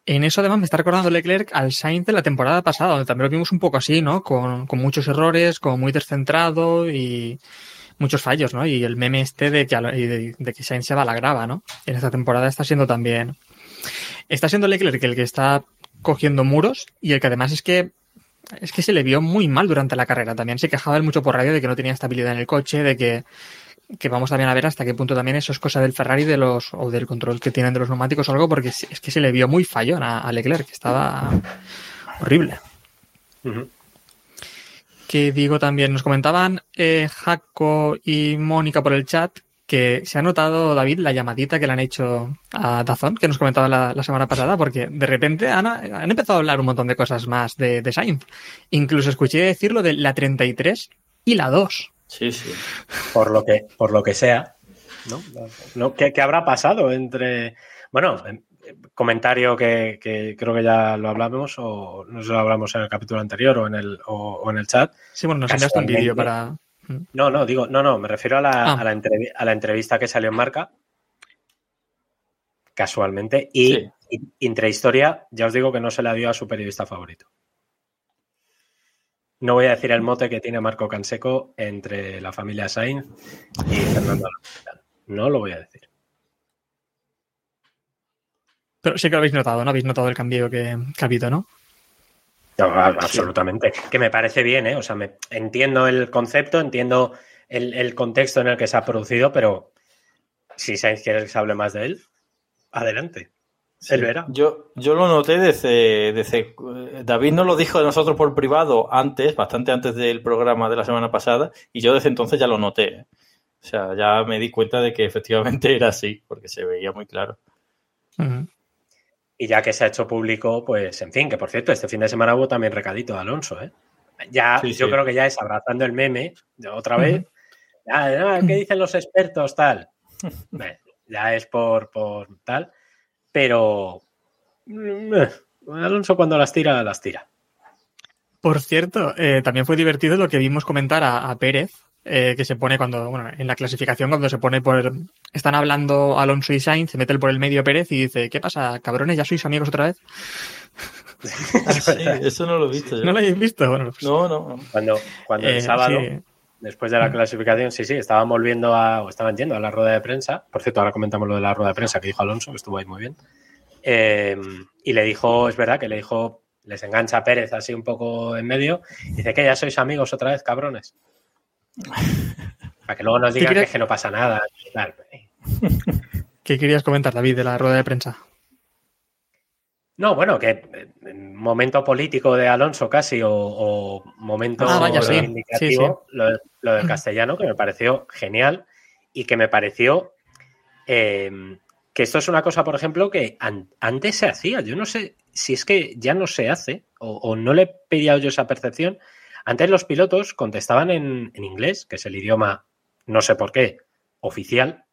En eso además me está recordando Leclerc al Sainz de la temporada pasada, donde también lo vimos un poco así, ¿no? Con, con muchos errores, como muy descentrado y muchos fallos, ¿no? Y el meme este de que, de, de que Sainz se va a la grava, ¿no? En esta temporada está siendo también... Está siendo Leclerc el que está cogiendo muros y el que además es que es que se le vio muy mal durante la carrera. También se quejaba él mucho por radio de que no tenía estabilidad en el coche, de que, que vamos también a ver hasta qué punto también eso es cosa del Ferrari de los, o del control que tienen de los neumáticos o algo, porque es que se le vio muy fallón a, a Leclerc, que estaba horrible. Ujú. Que digo también, nos comentaban eh, Jaco y Mónica por el chat que se ha notado, David, la llamadita que le han hecho a Dazón, que nos comentaba la, la semana pasada, porque de repente han, han empezado a hablar un montón de cosas más de, de Sainz. Incluso escuché decirlo de la 33 y la 2. Sí, sí. por lo que por lo que sea ¿no? ¿No? ¿Qué, qué habrá pasado entre bueno em, comentario que, que creo que ya lo hablamos o no sé si lo hablamos en el capítulo anterior o en el o, o en el chat Sí, bueno, nos enviaste un vídeo para... no no digo no no me refiero a la, Ah. a la, entrevi- a la entrevista que salió en marca casualmente y, Sí. intrahistoria ya os digo que no se la dio a su periodista favorito no voy a decir el mote que tiene Marco Canseco entre la familia Sainz y Fernando Alonso. No lo voy a decir. Pero sí que lo habéis notado, ¿no? Habéis notado el cambio que, que ha habido, ¿no? No, absolutamente. Que me parece bien, ¿eh? O sea, me, entiendo el concepto, entiendo el, el contexto en el que se ha producido, pero si Sainz quiere que se hable más de él, adelante. Él verá. Yo, yo lo noté desde, desde. eh, David nos lo dijo de nosotros por privado antes, bastante antes del programa de la semana pasada, y yo desde entonces ya lo noté. ¿eh? O sea, ya me di cuenta de que efectivamente era así, porque se veía muy claro. Y ya que se ha hecho público, pues, en fin, que por cierto, este fin de semana hubo también recadito de Alonso, ¿eh? Ya, Sí, yo sí. creo que ya es abrazando el meme de otra vez. Ya, ¿Qué dicen los expertos? Tal. Bueno, ya es por, por tal. Pero mm, eh, Alonso cuando las tira, las tira. Por cierto, eh, también fue divertido lo que vimos comentar a, a Pérez, eh, que se pone cuando, bueno, en la clasificación, cuando se pone por. Están hablando Alonso y Sainz, se mete el por el medio Pérez y dice: ¿Qué pasa, cabrones? ¿Ya sois amigos otra vez? Sí, eso no lo he visto yo. ¿No lo habéis visto? Bueno, pues, No, no. Cuando, cuando eh, el sábado, sí. Después de la clasificación, sí, sí, estaban volviendo a, o estaban yendo a la rueda de prensa. Por cierto, ahora comentamos lo de la rueda de prensa que dijo Alonso, que estuvo ahí muy bien. Eh, y le dijo, es verdad que le dijo, les engancha a Pérez así un poco en medio, y dice que ya sois amigos otra vez, cabrones. Para que luego nos digan que, es que no pasa nada. ¿Qué querías comentar, David, de la rueda de prensa? No, bueno, que eh, momento político de Alonso casi, o, o momento Ah, vaya, sí. reivindicativo, Lo, de- lo del castellano, que me pareció genial y que me pareció eh, que esto es una cosa, por ejemplo, que an- antes se hacía. Yo no sé si es que ya no se hace o, o no le he pillado yo esa percepción. Antes los pilotos contestaban en, en inglés, que es el idioma, no sé por qué, oficial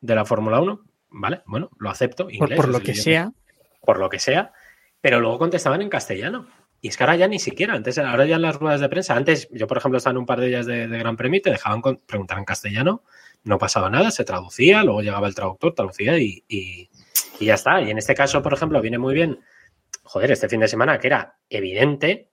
de la Fórmula 1. ¿Vale? Bueno, lo acepto. Inglés por lo que idioma sea. Por lo que sea, pero luego contestaban en castellano. Y es que ahora ya ni siquiera, antes, ahora ya en las ruedas de prensa, antes yo por ejemplo estaba en un par de ellas de, Gran Premio y te dejaban preguntar en castellano, no pasaba nada, se traducía, luego llegaba el traductor, traducía y, y- ya está. Y en este caso, por ejemplo, viene muy bien, joder, este fin de semana que era evidente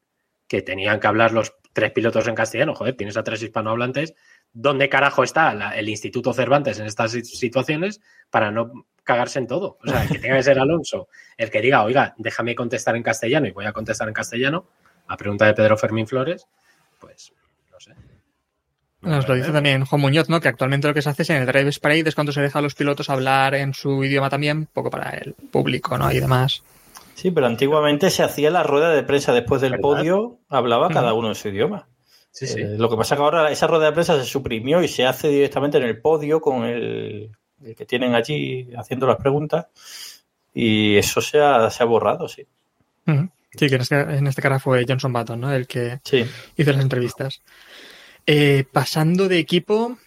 que tenían que hablar los tres pilotos en castellano, joder, tienes a tres hispanohablantes, ¿dónde carajo está el Instituto Cervantes en estas sit- situaciones para no cagarse en todo? O sea, que tenga que ser Alonso el que diga, oiga, déjame contestar en castellano y voy a contestar en castellano a pregunta de Pedro Fermín Flores, pues no sé. Nos lo dice también Juan Muñoz, ¿no? Que actualmente lo que se hace es en el Drive Spray es cuando se deja a los pilotos hablar en su idioma también, poco para el público, ¿no? Y demás. Sí, pero antiguamente se hacía la rueda de prensa después del ¿Verdad? podio, hablaba cada uno en su idioma. Sí, sí. Eh, lo que pasa es que ahora esa rueda de prensa se suprimió y se hace directamente en el podio con el, el que tienen allí haciendo las preguntas y eso se ha, se ha borrado, sí. Sí, que en este, en este caso fue Johnson Button, ¿no? El que Sí. hizo las entrevistas. Eh, pasando de equipo,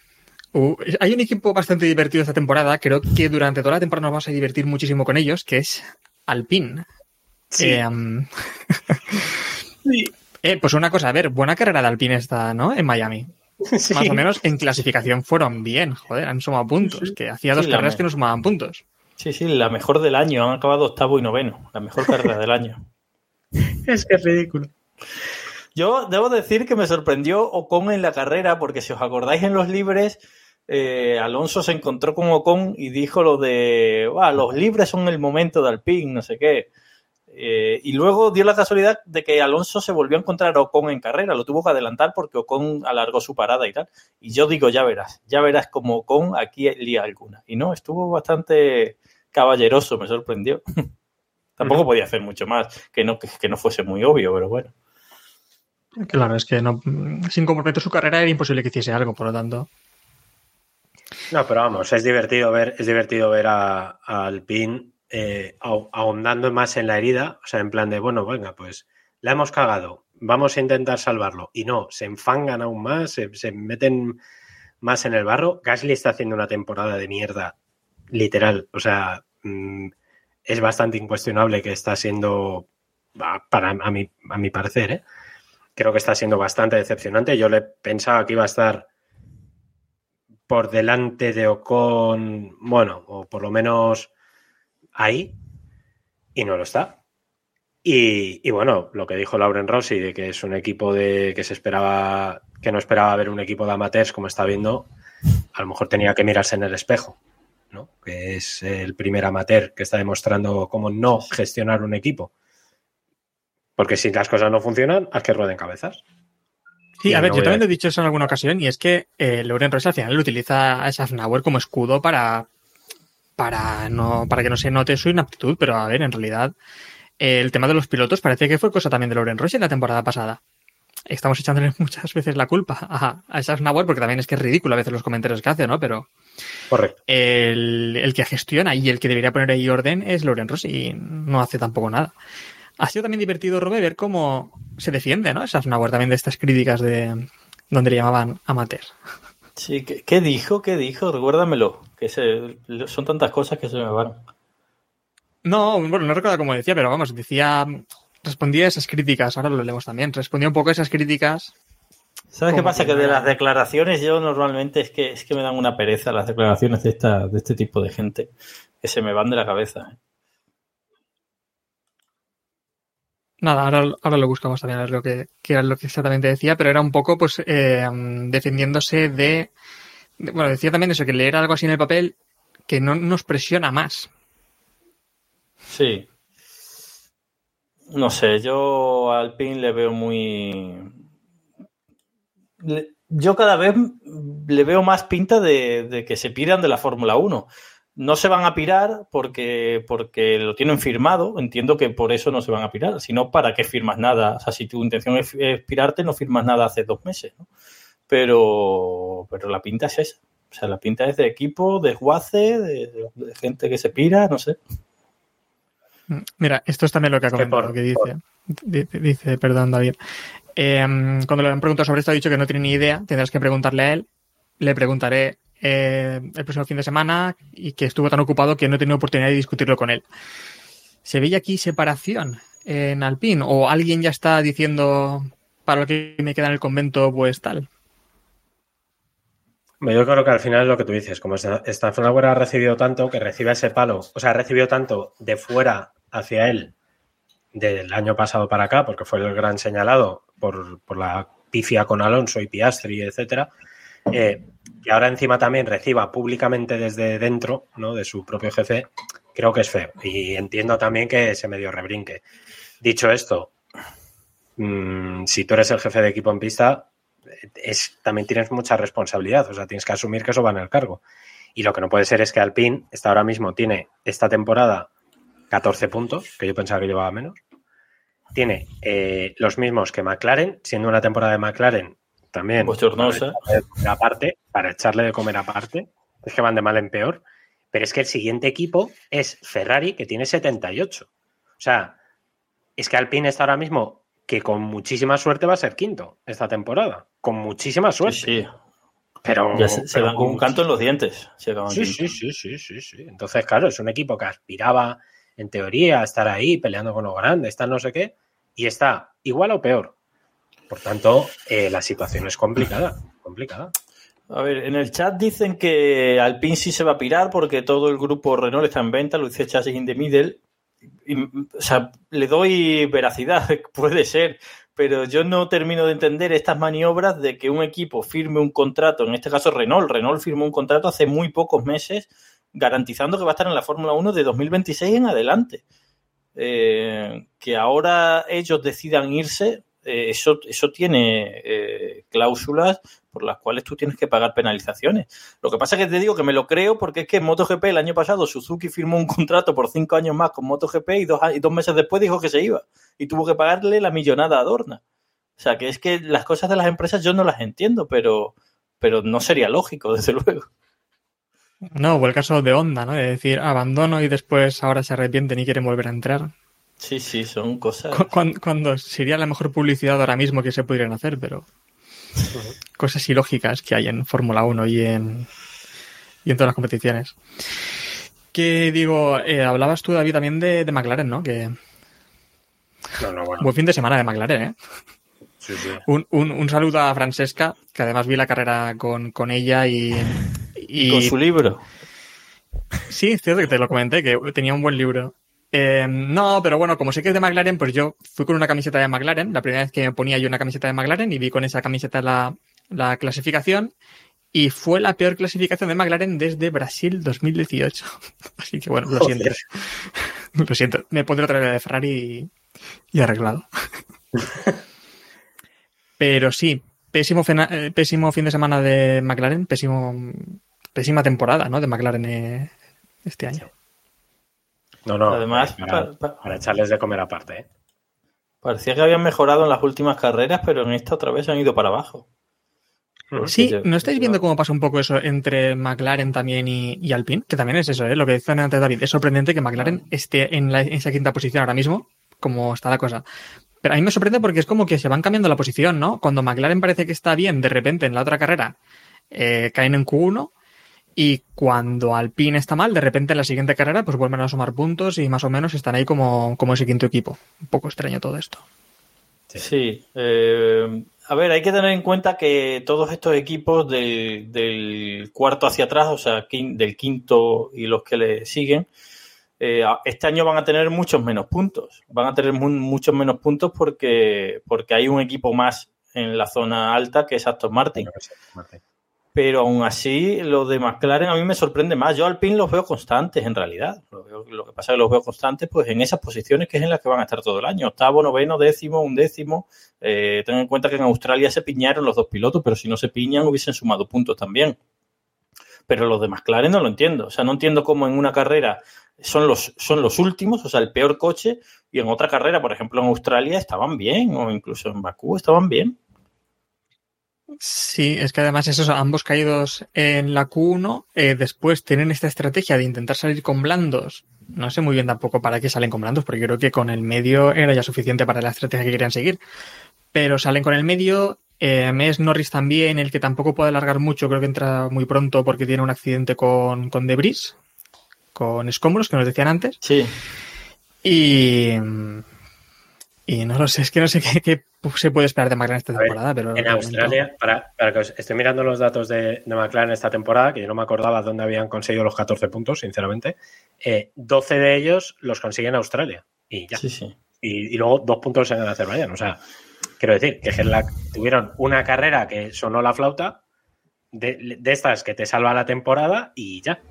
uh, hay un equipo bastante divertido esta temporada. Creo que durante toda la temporada nos vamos a divertir muchísimo con ellos, que es Alpine. Sí. Eh, um, eh, pues una cosa, a ver, buena carrera de Alpine esta, ¿no? En Miami. Sí. Más o menos en clasificación fueron bien, joder, han sumado puntos, que hacía dos carreras que no sumaban puntos. Sí, sí, la mejor del año. Han acabado octavo y noveno. La mejor carrera del año. Es que es ridículo. Yo debo decir que me sorprendió Ocon en la carrera, porque si os acordáis en los libres, eh, Alonso se encontró con Ocon y dijo lo de, "Buah, los libres son el momento de Alpine, no sé qué. Eh, y luego dio la casualidad de que Alonso se volvió a encontrar a Ocon en carrera, lo tuvo que adelantar porque Ocon alargó su parada y tal. Y yo digo, ya verás, ya verás como Ocon aquí lía alguna. Y no, estuvo bastante caballeroso, me sorprendió. Tampoco podía hacer mucho más, que no, que, que no fuese muy obvio, pero bueno. Claro, es que no, sin comprometer su carrera era imposible que hiciese algo, por lo tanto. No, pero vamos, es divertido ver, es divertido ver a, a Alpine eh, aho- ahondando más en la herida, o sea, en plan de, bueno, venga, pues la hemos cagado, vamos a intentar salvarlo. Y no, se enfangan aún más, se, meten más en el barro. Gasly está haciendo una temporada de mierda, literal, o sea, mm, es bastante incuestionable que está siendo, para a mi, a mi parecer, ¿eh? creo que está siendo bastante decepcionante. Yo le pensaba que iba a estar por delante de Ocon, bueno, o por lo menos ahí, y no lo está. Y, y bueno, lo que dijo Lauren Rossi de que es un equipo de que se esperaba, que no esperaba ver un equipo de amateurs como está viendo, a lo mejor tenía que mirarse en el espejo, ¿no? Que es el primer amateur que está demostrando cómo no gestionar un equipo. Porque si las cosas no funcionan, haz que rueden cabezas. Sí, a ver, no yo a- también he dicho eso en alguna ocasión, y es que eh, Lauren Ross al final utiliza a Schaffnauer como escudo para, para, no, para que no se note su inaptitud, pero a ver, en realidad, eh, el tema de los pilotos parece que fue cosa también de Lauren Ross en la temporada pasada. Estamos echándole muchas veces la culpa a, a Schaffnauer, porque también es que es ridículo a veces los comentarios que hace, ¿no? Pero Correcto. el, el que gestiona y el que debería poner ahí orden es Lauren Ross y no hace tampoco nada. Ha sido también divertido, Robe, ver cómo se defiende, ¿no? Schaffnauer también de estas críticas de donde le llamaban amateur. Sí, ¿qué, qué dijo? ¿Qué dijo? Recuérdamelo, que se, son tantas cosas que se me van. No, bueno, no recuerdo cómo decía, pero vamos, decía, respondía a esas críticas, ahora lo leemos también, respondía un poco a esas críticas. ¿Sabes qué pasa? que Que de las declaraciones yo normalmente es que es que me dan una pereza las declaraciones de esta, de este tipo de gente, que se me van de la cabeza. ¿eh? Nada, ahora, ahora lo buscamos también a ver lo que, qué era lo que exactamente decía, pero era un poco, pues, eh, defendiéndose de, bueno, decía también eso, que leer algo así en el papel que no nos presiona más. Sí. No sé, yo al PIN le veo muy... Yo cada vez le veo más pinta de, de que se piran de la Fórmula 1. No se van a pirar porque, porque lo tienen firmado. Entiendo que por eso no se van a pirar. Si no, ¿para qué firmas nada? O sea, si tu intención es, es pirarte, no firmas nada hace dos meses. ¿no? Pero, pero la pinta es esa. O sea, la pinta es de equipo, desguace, de, de gente que se pira, no sé. Mira, esto es también lo que ha comentado, por- que dice, dice, dice, perdón, David. Eh, cuando le han preguntado sobre esto, ha dicho que no tiene ni idea, tendrás que preguntarle a él. Le preguntaré eh, el próximo fin de semana y que estuvo tan ocupado que no he tenido oportunidad de discutirlo con él. ¿Se veía aquí separación en Alpine? ¿O alguien ya está diciendo para lo que me queda en el convento, pues tal? Yo creo que al final es lo que tú dices, como Stanford ha recibido tanto, que recibe ese palo, o sea, ha recibido tanto de fuera hacia él del año pasado para acá, porque fue el gran señalado por, por la pifia con Alonso y Piastri, etcétera, eh, y ahora encima también reciba públicamente desde dentro, ¿no? De su propio jefe, creo que es feo. Y entiendo también que se medio rebrinque. Dicho esto, mmm, si tú eres el jefe de equipo en pista, es, también tienes mucha responsabilidad, o sea, tienes que asumir que eso va en el cargo. Y lo que no puede ser es que Alpine está ahora mismo, tiene esta temporada 14 puntos, que yo pensaba que llevaba menos. Tiene eh, los mismos que McLaren, siendo una temporada de McLaren también. Bochornosa. Comer aparte, para echarle de comer aparte. Es que van de mal en peor. Pero es que el siguiente equipo es Ferrari, que tiene 78. O sea, es que Alpine está ahora mismo que con muchísima suerte va a ser quinto esta temporada. Con muchísima suerte. Sí, sí. Pero, Ya se, se pero van con un canto en los dientes. Sí, sí, sí, sí, sí, sí. Entonces, claro, es un equipo que aspiraba, en teoría, a estar ahí peleando con los grandes, está no sé qué, y está igual o peor. Por tanto, eh, la situación es complicada, complicada. A ver, en el chat dicen que Alpine sí se va a pirar porque todo el grupo Renault está en venta, lo dice Chassis in the Middle. Y, o sea, le doy veracidad, puede ser, pero yo no termino de entender estas maniobras de que un equipo firme un contrato, en este caso Renault, Renault firmó un contrato hace muy pocos meses garantizando que va a estar en la Fórmula 1 de 2026 en adelante. Eh, que ahora ellos decidan irse, eh, eso, eso tiene eh, cláusulas por las cuales tú tienes que pagar penalizaciones. Lo que pasa es que te digo que me lo creo porque es que MotoGP el año pasado Suzuki firmó un contrato por cinco años más con MotoGP y dos, y dos meses después dijo que se iba y tuvo que pagarle la millonada a Dorna. O sea, que es que las cosas de las empresas yo no las entiendo, pero, pero no sería lógico, desde luego. No, o el caso de Honda, ¿no? De decir, abandono y después ahora se arrepienten y quieren volver a entrar. Sí, sí, son cosas. Cu- Cuando, cuando sería la mejor publicidad ahora mismo que se pudieran hacer, pero cosas ilógicas que hay en Fórmula 1 y en, y en todas las competiciones. Que digo, eh, hablabas tú, David, también de, de McLaren, ¿no? Que No, no, bueno. buen fin de semana de McLaren, ¿eh? Sí, sí. Un, un, un saludo a Francesca, que además vi la carrera con, con ella y, y Con su libro. Sí, es cierto que te lo comenté, que tenía un buen libro. Eh, no, pero bueno, como sé que es de McLaren, pues yo fui con una camiseta de McLaren, la primera vez que me ponía yo una camiseta de McLaren y vi con esa camiseta la, la clasificación y fue la peor clasificación de McLaren desde Brasil 2018. Así que bueno, lo Joder. siento. Lo siento, me pondré otra vez de Ferrari y, y arreglado. Pero sí, pésimo, fena- eh, pésimo fin de semana de McLaren, pésimo, pésima temporada ¿no? de McLaren eh, este año. No, no. Además, para, pa- pa- para echarles de comer aparte, ¿eh? Parecía que habían mejorado en las últimas carreras, pero en esta otra vez han ido para abajo. Porque Sí, yo- ¿no estáis yo- viendo cómo pasa un poco eso entre McLaren también y, y Alpine? Que también es eso, ¿eh? lo que decían antes David. Es sorprendente que McLaren esté en, la- en esa quinta posición ahora mismo, como está la cosa. Pero a mí me sorprende porque es como que se van cambiando la posición, ¿no? Cuando McLaren parece que está bien, de repente en la otra carrera eh, caen en Q1 y cuando Alpine está mal, de repente en la siguiente carrera pues vuelven a sumar puntos y más o menos están ahí como, como ese quinto equipo. Un poco extraño todo esto. Sí. eh, a ver, hay que tener en cuenta que todos estos equipos del, del cuarto hacia atrás, o sea, quin- del quinto y los que le siguen, eh, este año van a tener muchos menos puntos. Van a tener mu- muchos menos puntos porque, porque hay un equipo más en la zona alta que es Aston Martin. Sé, Martín. Pero aún así, lo de McLaren a mí me sorprende más. Yo Alpine los veo constantes, en realidad. Lo, lo que pasa es que los veo constantes pues en esas posiciones que es en las que van a estar todo el año. Octavo, noveno, décimo, undécimo. Eh, ten en cuenta que en Australia se piñaron los dos pilotos, pero si no se piñan hubiesen sumado puntos también. Pero los de McLaren no lo entiendo. O sea, no entiendo cómo en una carrera son los, son los últimos, o sea, el peor coche, y en otra carrera, por ejemplo, en Australia estaban bien, o incluso en Bakú estaban bien. Sí, es que además esos ambos caídos en la Q1, eh, después tienen esta estrategia de intentar salir con blandos. No sé muy bien tampoco para qué salen con blandos, porque creo que con el medio era ya suficiente para la estrategia que querían seguir. Pero salen con el medio, eh, es Norris también, el que tampoco puede alargar mucho, creo que entra muy pronto porque tiene un accidente con, con Debris, con escombros, que nos decían antes. Sí. Y, y no lo sé, es que no sé qué, qué se puede esperar de McLaren esta ver, temporada, pero... En momento- Australia, para, para que os estoy mirando los datos de, de McLaren esta temporada, que yo no me acordaba dónde habían conseguido los 14 puntos, sinceramente. Eh, 12 de ellos los consiguen en Australia. Y ya. Sí, sí. Y, y luego dos puntos en Azerbaiyán. O sea, quiero decir que Gerlach tuvieron una carrera que sonó la flauta, de, de estas que te salva la temporada y ya.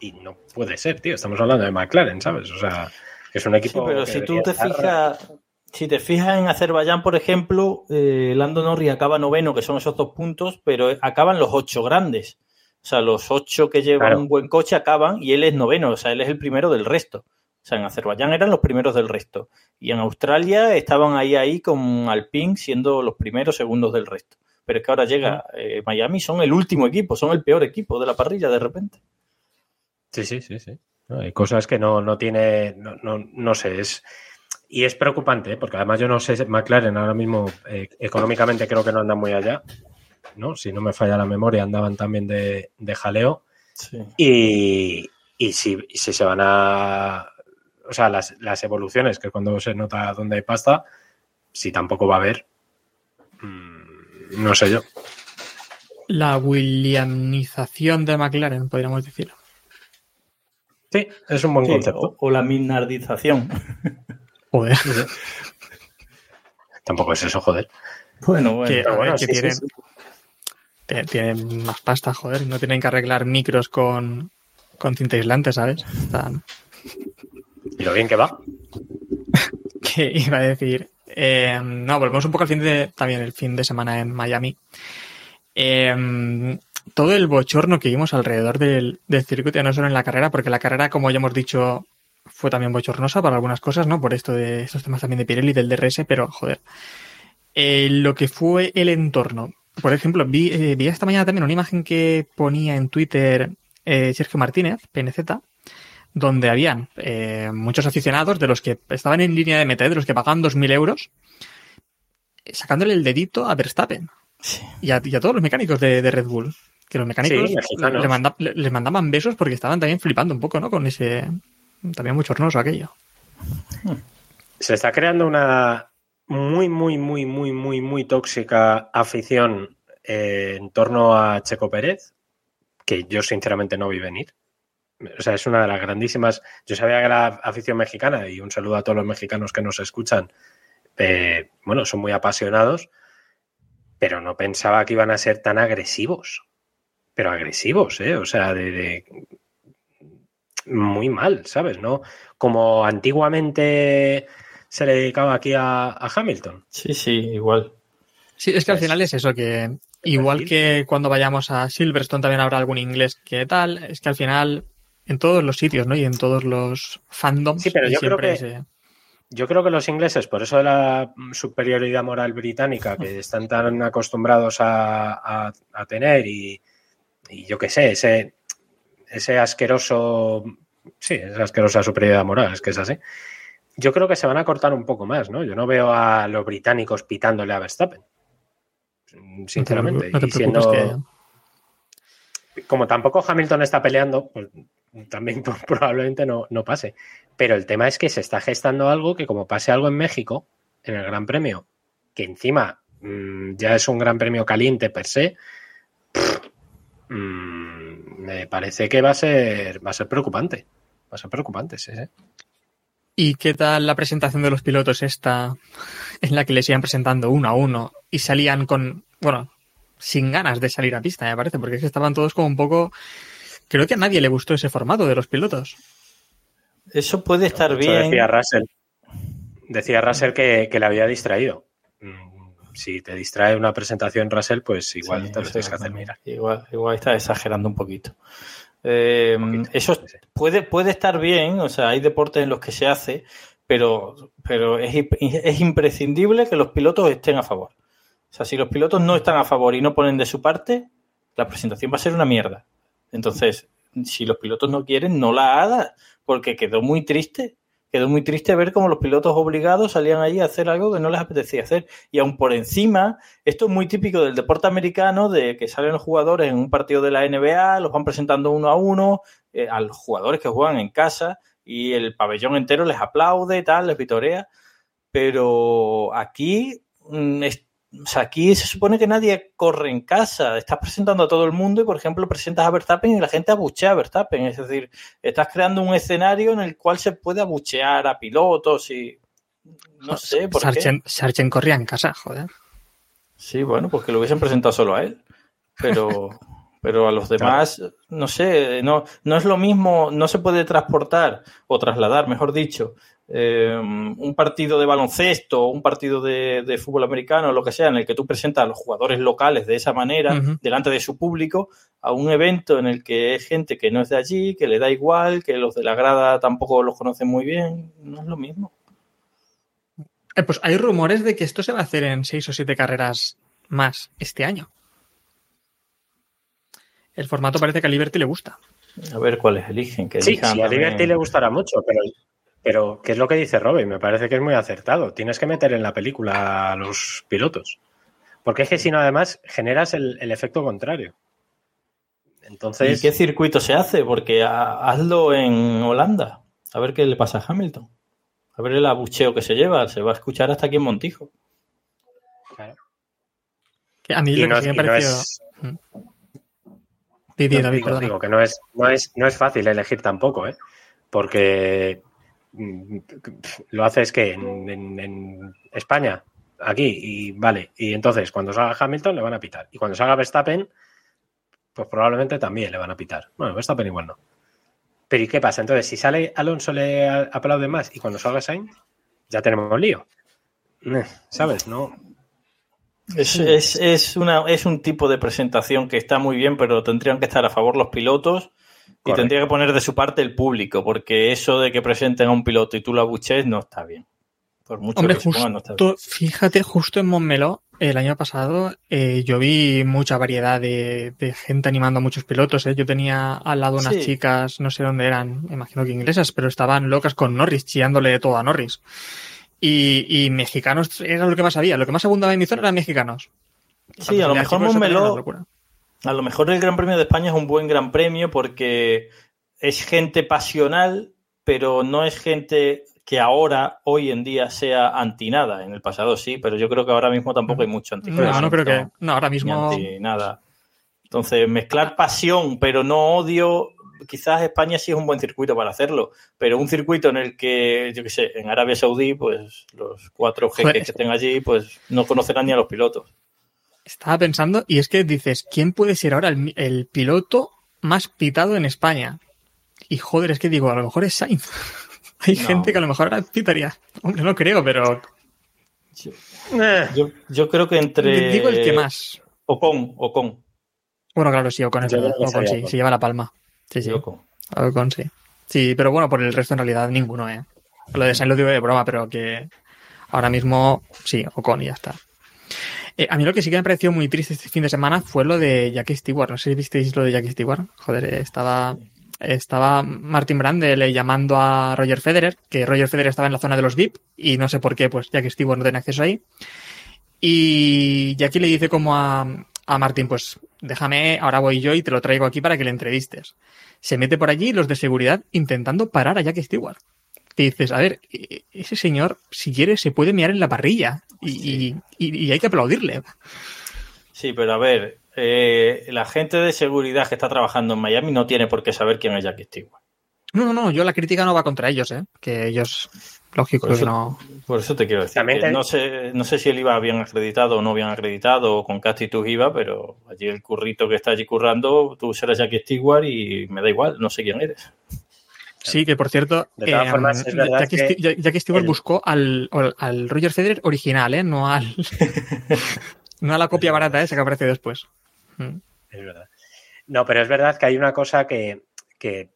Y no puede ser, tío. Estamos hablando de McLaren, ¿sabes? O sea, que es un Sí, equipo. pero que si tú te estar- fijas, si te fijas en Azerbaiyán, por ejemplo, eh, Lando Norris acaba noveno, que son esos dos puntos, pero acaban los ocho grandes. O sea, los ocho que llevan Claro. un buen coche acaban y él es noveno, o sea, él es el primero del resto. O sea, en Azerbaiyán eran los primeros del resto. Y en Australia estaban ahí, ahí con Alpine siendo los primeros, segundos del resto. Pero es que ahora llega eh, Miami, son el último equipo, son el peor equipo de la parrilla de repente. Sí, sí, sí, sí. No, hay cosas que no, no tiene, no, no, no sé, es, Y es preocupante, ¿eh? porque además yo no sé, McLaren ahora mismo eh, económicamente creo que no andan muy allá, ¿no? Si no me falla la memoria, andaban también de, de jaleo. Sí. Y, y si, si se van a. O sea, las, las evoluciones, que cuando se nota dónde hay pasta, si tampoco va a haber, mm, no sé yo. La Williamización de McLaren, podríamos decir. Sí, es un buen Sí, concepto. o, o la minardización. Joder. Tampoco es eso, joder. Bueno, bueno. que, bueno, sí, tienen, sí. te- tienen más pasta, joder. No tienen que arreglar micros con, con cinta aislante, ¿sabes? Están- Y lo bien que va. que iba a decir. Eh, no, volvemos un poco al fin de también el fin de semana en Miami. Eh, todo el bochorno que vimos alrededor del, del circuito, ya no solo en la carrera, porque la carrera, como ya hemos dicho, fue también bochornosa para algunas cosas, ¿no? Por esto de estos temas también de Pirelli, del DRS, pero joder. Eh, lo que fue el entorno. Por ejemplo, vi, eh, vi esta mañana también una imagen que ponía en Twitter eh, Sergio Martínez, PNZ, donde habían muchos aficionados de los que estaban en línea de ¿eh? de los que pagaban 2.000 euros, sacándole el dedito a Verstappen Sí. y a, y a todos los mecánicos de, de Red Bull. Que los mecánicos Sí, mexicanos. le manda- le- les mandaban besos porque estaban también flipando un poco, ¿no? Con ese... También muy chornoso aquello. Se está creando una muy, muy, muy, muy, muy, muy tóxica afición eh, en torno a Checo Pérez, que yo sinceramente no vi venir. O sea, es una de las grandísimas. Yo sabía que la afición mexicana, y un saludo a todos los mexicanos que nos escuchan, eh, bueno, son muy apasionados, pero no pensaba que iban a ser tan agresivos. Pero agresivos, ¿eh? O sea, de, de- muy mal, ¿sabes? ¿No? Como antiguamente se le dedicaba aquí a, a Hamilton. Sí, sí, igual. Sí, es que al final es eso, que igual que cuando vayamos a Silverstone también habrá algún inglés que tal, es que al final en todos los sitios, ¿no? Y en todos los fandoms Sí, pero yo creo siempre que- ese- Yo creo que los ingleses, por eso de la superioridad moral británica que están tan acostumbrados a, a- a tener y, y yo qué sé, ese, ese asqueroso, sí, esa asquerosa superioridad moral, es que es así. Yo creo que se van a cortar un poco más, ¿no? Yo no veo a los británicos pitándole a Verstappen. Sinceramente. No te y siendo- como tampoco Hamilton está peleando, pues también probablemente no, no pase. Pero el tema es que se está gestando algo que como pase algo en México, en el Gran Premio, que encima mm, ya es un Gran Premio caliente per se, pff, mm, me parece que va a ser va a ser preocupante. Va a ser preocupante, sí, sí. ¿Y qué tal la presentación de los pilotos esta en la que les iban presentando uno a uno y salían con, bueno, sin ganas de salir a pista, me parece, porque es que estaban todos como un poco... Creo que a nadie le gustó ese formato de los pilotos. Eso puede estar bien. Decía Russell, decía Russell que, que le había distraído. Si te distrae una presentación, Russell, pues igual Sí, te lo tienes que hacer mirar. Igual, igual está exagerando un poquito. Eh, Un poquito, eso sí, puede, puede estar bien, o sea, hay deportes en los que se hace, pero, pero es, es imprescindible que los pilotos estén a favor. O sea, si los pilotos no están a favor y no ponen de su parte, la presentación va a ser una mierda. Entonces, si los pilotos no quieren, no la hagas, porque quedó muy triste. Quedó muy triste ver cómo los pilotos obligados salían allí a hacer algo que no les apetecía hacer. Y aún por encima, esto es muy típico del deporte americano, de que salen los jugadores en un partido de la NBA, los van presentando uno a uno, eh, a los jugadores que juegan en casa, y el pabellón entero les aplaude, tal, les vitorea. Pero aquí, mm, o sea, aquí se supone que nadie corre en casa. Estás presentando a todo el mundo y, por ejemplo, presentas a Verstappen y la gente abuchea a Verstappen. Es decir, estás creando un escenario en el cual se puede abuchear a pilotos y. No sé por qué. Sargent, corría en casa, joder. Sí, bueno, pues que lo hubiesen presentado solo a él. Pero, pero a los demás, no sé, no, no es lo mismo, no se puede transportar o trasladar, mejor dicho, eh, un partido de baloncesto un partido de, de fútbol americano lo que sea, en el que tú presentas a los jugadores locales de esa manera, delante de su público, a un evento en el que es gente que no es de allí, que le da igual, que los de la grada tampoco los conocen muy bien, no es lo mismo. Eh, pues hay rumores de que esto se va a hacer en seis o siete carreras más este año. El formato parece que a Liberty le gusta. A ver cuáles eligen. Que Sí, sí, a Liberty le gustará mucho, pero, Pero, ¿qué es lo que dice Robin? Me parece que es muy acertado. Tienes que meter en la película a los pilotos. Porque es que si no, además, generas el, el efecto contrario. Entonces. ¿Y qué circuito se hace? Porque ha- hazlo en Holanda. A ver qué le pasa a Hamilton. A ver el abucheo que se lleva. Se va a escuchar hasta aquí en Montijo. Que A mí y lo no, que sí me no pareció... es, di, No, David, digo, perdona. digo que no es, no es, no es fácil elegir tampoco, ¿eh? Porque mm, lo haces que en, España, aquí, y vale. Y entonces cuando salga Hamilton le van a pitar. Y cuando salga Verstappen, pues probablemente también le van a pitar. Bueno, Verstappen igual no. Pero ¿y qué pasa? Entonces, si sale Alonso le aplaude más y cuando salga Sainz, ya tenemos lío. Eh, ¿Sabes? No. Es, es, es, una, es un tipo de presentación que está muy bien, pero tendrían que estar a favor los pilotos y tendría que poner de su parte el público, porque eso de que presenten a un piloto y tú lo abuches no está bien. Por mucho Hombre, que ponga, no está bien. justo, fíjate, justo en Montmeló, el año pasado, eh, yo vi mucha variedad de, de gente animando a muchos pilotos. ¿eh? Yo tenía al lado unas Sí. chicas, no sé dónde eran, imagino que inglesas, pero estaban locas con Norris, chillándole todo a Norris. Y, y mexicanos era lo que más había. Lo que más abundaba en mi zona eran mexicanos. Sí, a lo mejor Montmeló. A lo mejor el Gran Premio de España es un buen Gran Premio porque es gente pasional, pero no es gente que ahora, hoy en día, sea anti nada. En el pasado sí, pero yo creo que ahora mismo tampoco hay mucho anti No, no creo que. No, ahora mismo. anti nada. Entonces, mezclar pasión, pero no odio. Quizás España sí es un buen circuito para hacerlo, pero un circuito en el que, yo qué sé, en Arabia Saudí, pues los cuatro jeques que estén allí, pues no conocerán ni a los pilotos. Estaba pensando, y es que dices, ¿quién puede ser ahora el, el piloto más pitado en España? Y joder, es que digo, a lo mejor es Sainz. Hay No. gente que a lo mejor ahora pitaría. Hombre, no creo, pero Yo, yo creo que entre. digo el que más. Ocon, Ocon. Bueno, claro, sí, Ocon es verdad. Ocon sí, se lleva la palma. Sí, sí. Ocon. Ocon sí. Sí, pero bueno, por el resto en realidad ninguno, ¿eh? Lo de Sainz lo digo de broma, pero que ahora mismo sí, Ocon y ya está. Eh, a mí lo que sí que me pareció muy triste este fin de semana fue lo de Jackie Stewart. No sé si visteis lo de Jackie Stewart. Joder, eh, estaba, estaba Martin Brandle llamando a Roger Federer, que Roger Federer estaba en la zona de los VIP y no sé por qué, pues Jackie Stewart no tenía acceso ahí. Y Jackie le dice como a, a Martin, pues déjame, ahora voy yo y te lo traigo aquí para que le entrevistes. Se mete por allí los de seguridad intentando parar a Jackie Stewart. Dices, a ver, e- ese señor, si quiere, se puede mirar en la parrilla y, y- y- y hay que aplaudirle. Sí, pero a ver, eh, la gente de seguridad que está trabajando en Miami no tiene por qué saber quién es Jackie Stewart. No, no, no, yo la crítica no va contra ellos, ¿eh? Que ellos, lógico, Por que eso- no. Por eso te quiero decir. También que te- no, sé, no sé si él iba bien acreditado o no bien acreditado o con qué actitud iba, pero allí el currito que está allí currando, tú serás Jackie Stewart y me da igual, no sé quién eres. Sí, que por cierto, De todas em, formas, es Jackie, que Jackie Stewart el- buscó al, al- al Roger Federer original, ¿eh? No al. no a la copia barata esa que aparece después. Mm. Es verdad. No, pero es verdad que hay una cosa que, que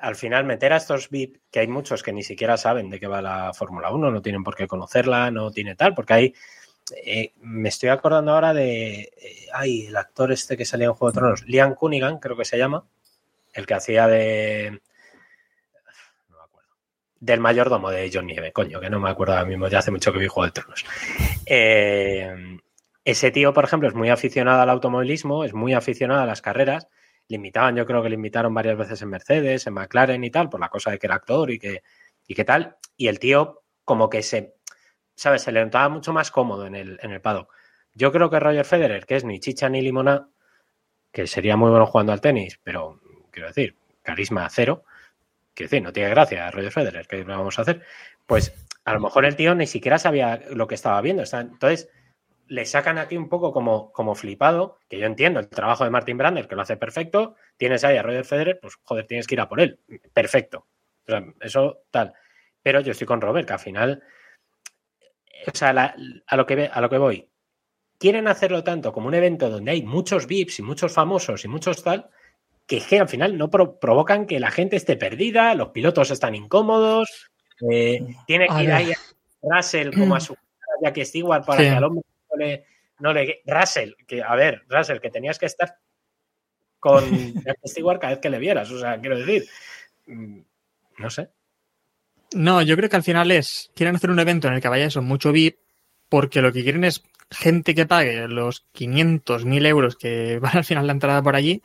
al final meter a estos VIP, que hay muchos que ni siquiera saben de qué va la Fórmula 1, no tienen por qué conocerla, no tiene tal, porque hay. eh, me estoy acordando ahora de. eh, ay, el actor este que salía en Juego de Tronos, Liam Cunningham, creo que se llama, el que hacía de. Del mayordomo de John Nieve, coño, que no me acuerdo ahora mismo, ya hace mucho que vi Juego de. Eh, ese tío, por ejemplo, es muy aficionado al automovilismo, es muy aficionado a las carreras. Le invitaban, yo creo que le invitaron varias veces en Mercedes, en McLaren y tal, por la cosa de que era actor y que, y tal. Y el tío, como que se, ¿sabes? Se le notaba mucho más cómodo en el, en el paddock. Yo creo que Roger Federer, que es ni chicha ni limona, que sería muy bueno jugando al tenis, pero quiero decir, carisma cero. Quiero decir, no tiene gracia Roger Federer, ¿qué vamos a hacer? Pues a lo mejor el tío ni siquiera sabía lo que estaba viendo. Entonces, le sacan aquí un poco como, como flipado, que yo entiendo el trabajo de Martin Brander, que lo hace perfecto. Tienes ahí a Roger Federer, pues joder, tienes que ir a por él. Perfecto. Eso tal. Pero yo estoy con Robert, que al final, o sea, a, lo que, a lo que voy, quieren hacerlo tanto como un evento donde hay muchos VIPs y muchos famosos y muchos tal, que, es que al final no pro- provocan que la gente esté perdida, los pilotos están incómodos, eh, tiene A que ir ver. ahí a Russell como a su ya que Stewart para Sí. que al hombre no le, no le- Russell, que a ver, Russell, que tenías que estar con Jack Stewart cada vez que le vieras, o sea, quiero decir, mm, no sé. No, yo creo que al final es, quieren hacer un evento en el que vaya eso, mucho VIP, porque lo que quieren es gente que pague los 500, 1000 euros que van al final la entrada por allí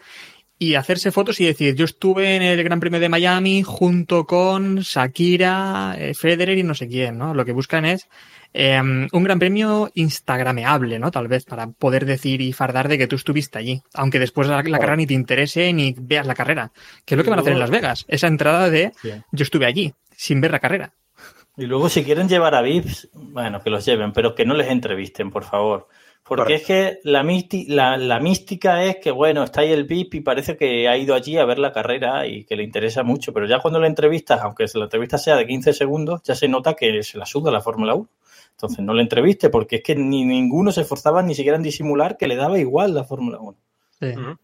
y hacerse fotos y decir, yo estuve en el Gran Premio de Miami junto con Shakira, eh, Federer y no sé quién, ¿no? Lo que buscan es eh, un Gran Premio instagrameable, ¿no? Tal vez para poder decir y fardar de que tú estuviste allí, aunque después la, la carrera ni te interese ni veas la carrera, que es lo que van a hacer en Las Vegas, esa entrada de yo estuve allí, sin ver la carrera. Y luego, si quieren llevar a VIPs, bueno, que los lleven, pero que no les entrevisten, por favor. Porque es que la, misti- la, la mística es que, bueno, está ahí el VIP y parece que ha ido allí a ver la carrera y que le interesa mucho, pero ya cuando la entrevistas, aunque la entrevista sea de 15 segundos, ya se nota que se la suda la Fórmula 1. Entonces no le entreviste, porque es que ni ninguno se esforzaba ni siquiera en disimular que le daba igual la Fórmula 1. Sí. Ujú.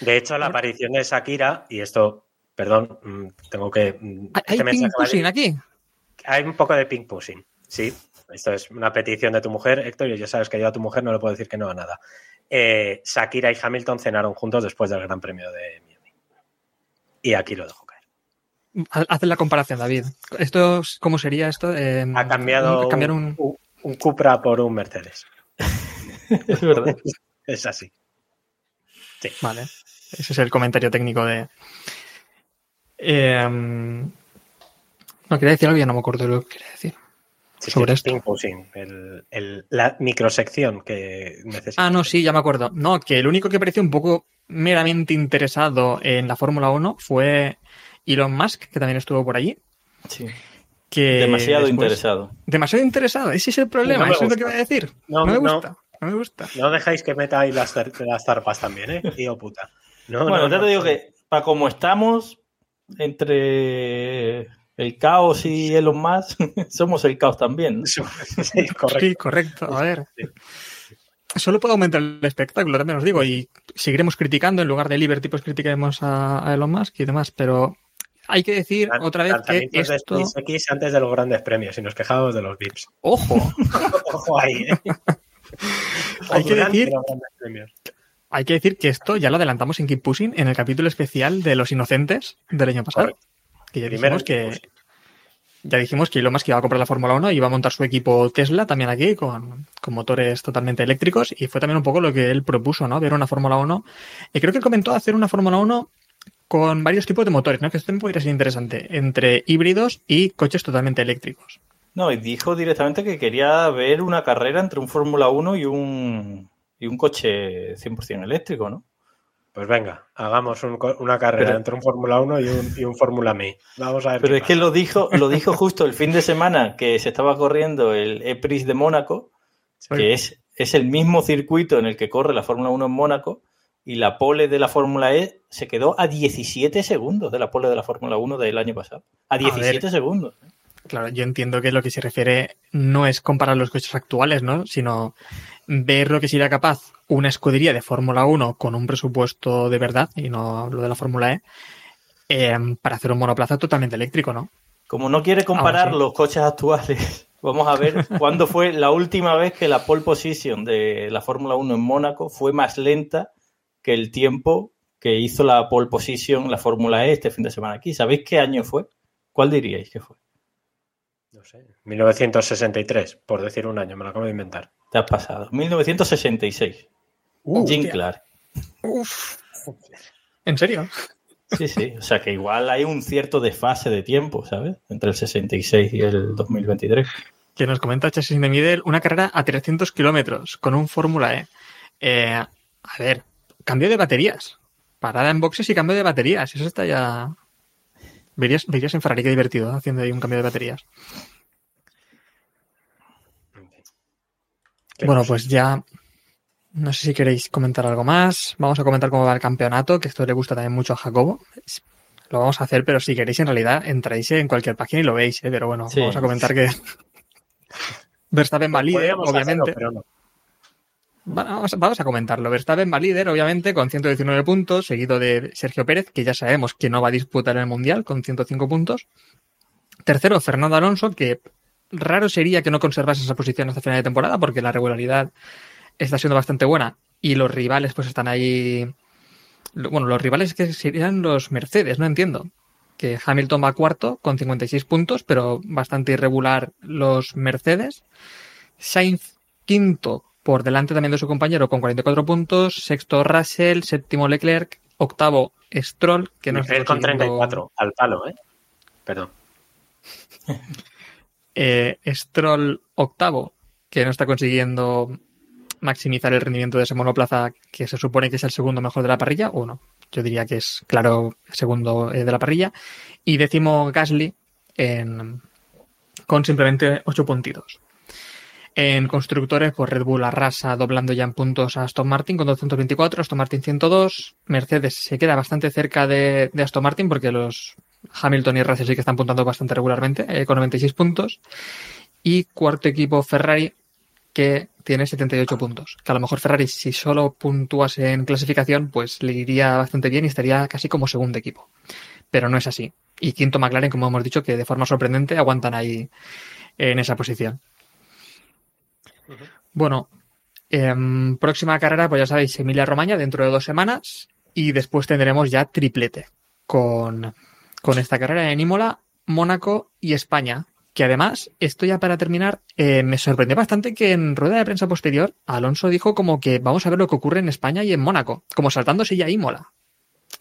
De hecho, la aparición de Shakira, y esto, perdón, mm, tengo que. mm, ¿Hay, este hay ping pushing aquí? Hay un poco de ping pushing, sí. Esto es una petición de tu mujer, Héctor, y ya sabes que yo a tu mujer no le puedo decir que no a nada. Eh, Shakira y Hamilton cenaron juntos después del Gran Premio de Miami. Y aquí lo dejo caer. Haz la comparación, David. Esto, es- ¿cómo sería esto? Eh, Ha cambiado cambiar un, un- un- un Cupra por un Mercedes. Es verdad. Es así. Vale. Ese es el comentario técnico de. Eh, no, quería decir algo ya no me acuerdo de lo que quería decir. Sí, Sobre sí, esto. pushing, el- el- la microsección que necesita. Ah, no, sí, ya me acuerdo. No, que el único que pareció un poco meramente interesado en la Fórmula 1 fue Elon Musk, que también estuvo por allí. Sí. Que Demasiado después- interesado. Demasiado interesado, ese es el problema, No me eso es lo que gusta. iba a decir. No, No, me gusta, no me gusta. No dejéis que meta ahí las, las zarpas también, ¿eh? Tío puta. No, bueno, no, ya no. te digo que, para como estamos, entre el caos y Elon Musk, somos el caos también. ¿no? Sí, correcto. Sí, correcto. A ver. Solo puede aumentar el espectáculo, también os digo, y seguiremos criticando, en lugar de Liberty, pues criticaremos a, a Elon Musk y demás, pero hay que decir Lan- otra vez que de esto... Antes de los grandes premios y nos quejamos de los VIPs. ¡Ojo! Ojo ahí, ¿eh? Hay que decir-. Hay que decir que esto ya lo adelantamos en Keep Pushing en el capítulo especial de Los Inocentes del año pasado. Correcto. Que ya dijimos que... Ya dijimos que Elon Musk iba a comprar la Fórmula 1 y iba a montar su equipo Tesla también aquí con, con motores totalmente eléctricos y fue también un poco lo que él propuso, ¿no? Ver una Fórmula 1. Y creo que él comentó hacer una Fórmula 1 con varios tipos de motores, ¿no? Que esto también podría ser interesante, entre híbridos y coches totalmente eléctricos. No, y dijo directamente que quería ver una carrera entre un Fórmula 1 y un, y un coche 100% eléctrico, ¿no? Pues venga, hagamos un una carrera Pero- entre un Fórmula 1 y un, y un Fórmula Me. Vamos a ver. Pero es que lo dijo, lo dijo justo el fin de semana que se estaba corriendo el EPRIS de Mónaco, que es, es el mismo circuito en el que corre la Fórmula 1 en Mónaco, y la pole de la Fórmula E se quedó a 17 segundos de la pole de la Fórmula 1 del año pasado. A 17 ver. segundos. Claro, yo entiendo que lo que se refiere no es comparar los coches actuales, ¿no? Sino ver lo que sería capaz una escudería de Fórmula 1 con un presupuesto de verdad, y no hablo de la Fórmula E, eh, para hacer un monoplaza totalmente eléctrico, ¿no? Como no quiere comparar los coches actuales, vamos a ver cuándo fue la última vez que la pole position de la Fórmula 1 en Mónaco fue más lenta que el tiempo que hizo la pole position la Fórmula E este fin de semana aquí. ¿Sabéis qué año fue? ¿Cuál diríais que fue? No sé. 1963, por decir un año, me lo acabo de inventar. Te has pasado. 1966. Uh, Jim. Clark. Uf. ¿En serio? Sí, sí. O sea que igual hay un cierto desfase de tiempo, ¿sabes? Entre el 66 y el 2023. Que nos comenta Chasis de Middle, una carrera a 300 kilómetros con un Fórmula E. Eh, a ver, cambio de baterías. Parada en boxes y cambio de baterías. Eso está ya... Verías, verías en Ferrari qué divertido haciendo ahí un cambio de baterías. Bueno, pues ya... No sé si queréis comentar algo más. Vamos a comentar cómo va el campeonato, que esto le gusta también mucho a Jacobo. Lo vamos a hacer, pero si queréis, en realidad, entráis en cualquier página y lo veis, ¿eh? Pero bueno, Sí. vamos a comentar que Verstappen va líder, obviamente. hacerlo, pero no. Vamos, vamos a comentarlo. Verstappen va líder, obviamente, con 119 puntos, seguido de Sergio Pérez, que ya sabemos que no va a disputar el Mundial, con 105 puntos. Tercero, Fernando Alonso, que raro sería que no conservase esa posición hasta final de temporada, porque la regularidad está siendo bastante buena y los rivales pues están ahí... Bueno, los rivales que serían los Mercedes, no entiendo. que Hamilton va cuarto con 56 puntos, pero bastante irregular los Mercedes. Sainz quinto por delante también de su compañero con 44 puntos, sexto Russell, séptimo Leclerc, octavo Stroll, que no está con consiguiendo- 34, al palo, ¿eh? Perdón. eh, Stroll octavo, que no está consiguiendo maximizar el rendimiento de ese monoplaza que se supone que es el segundo mejor de la parrilla, o no, yo diría que es claro segundo eh, de la parrilla, y décimo Gasly en- con simplemente ocho puntitos. En constructores, pues Red Bull arrasa doblando ya en puntos a Aston Martin con 224, Aston Martin 102, Mercedes se queda bastante cerca de, de Aston Martin porque los Hamilton y Russell sí que están puntando bastante regularmente eh, con 96 puntos. Y cuarto equipo Ferrari que tiene 78 puntos. Que a lo mejor Ferrari si solo puntuase en clasificación pues le iría bastante bien y estaría casi como segundo equipo. Pero no es así. Y quinto McLaren, como hemos dicho, que de forma sorprendente aguantan ahí en esa posición. Bueno, em, próxima carrera, pues ya sabéis, Emilia Romagna dentro de dos semanas y después tendremos ya triplete con, con esta carrera en Imola, Mónaco y España. Que además, esto ya para terminar, eh, me sorprendió bastante que en rueda de prensa posterior Alonso dijo como que vamos a ver lo que ocurre en España y en Mónaco, como saltándose ya Imola.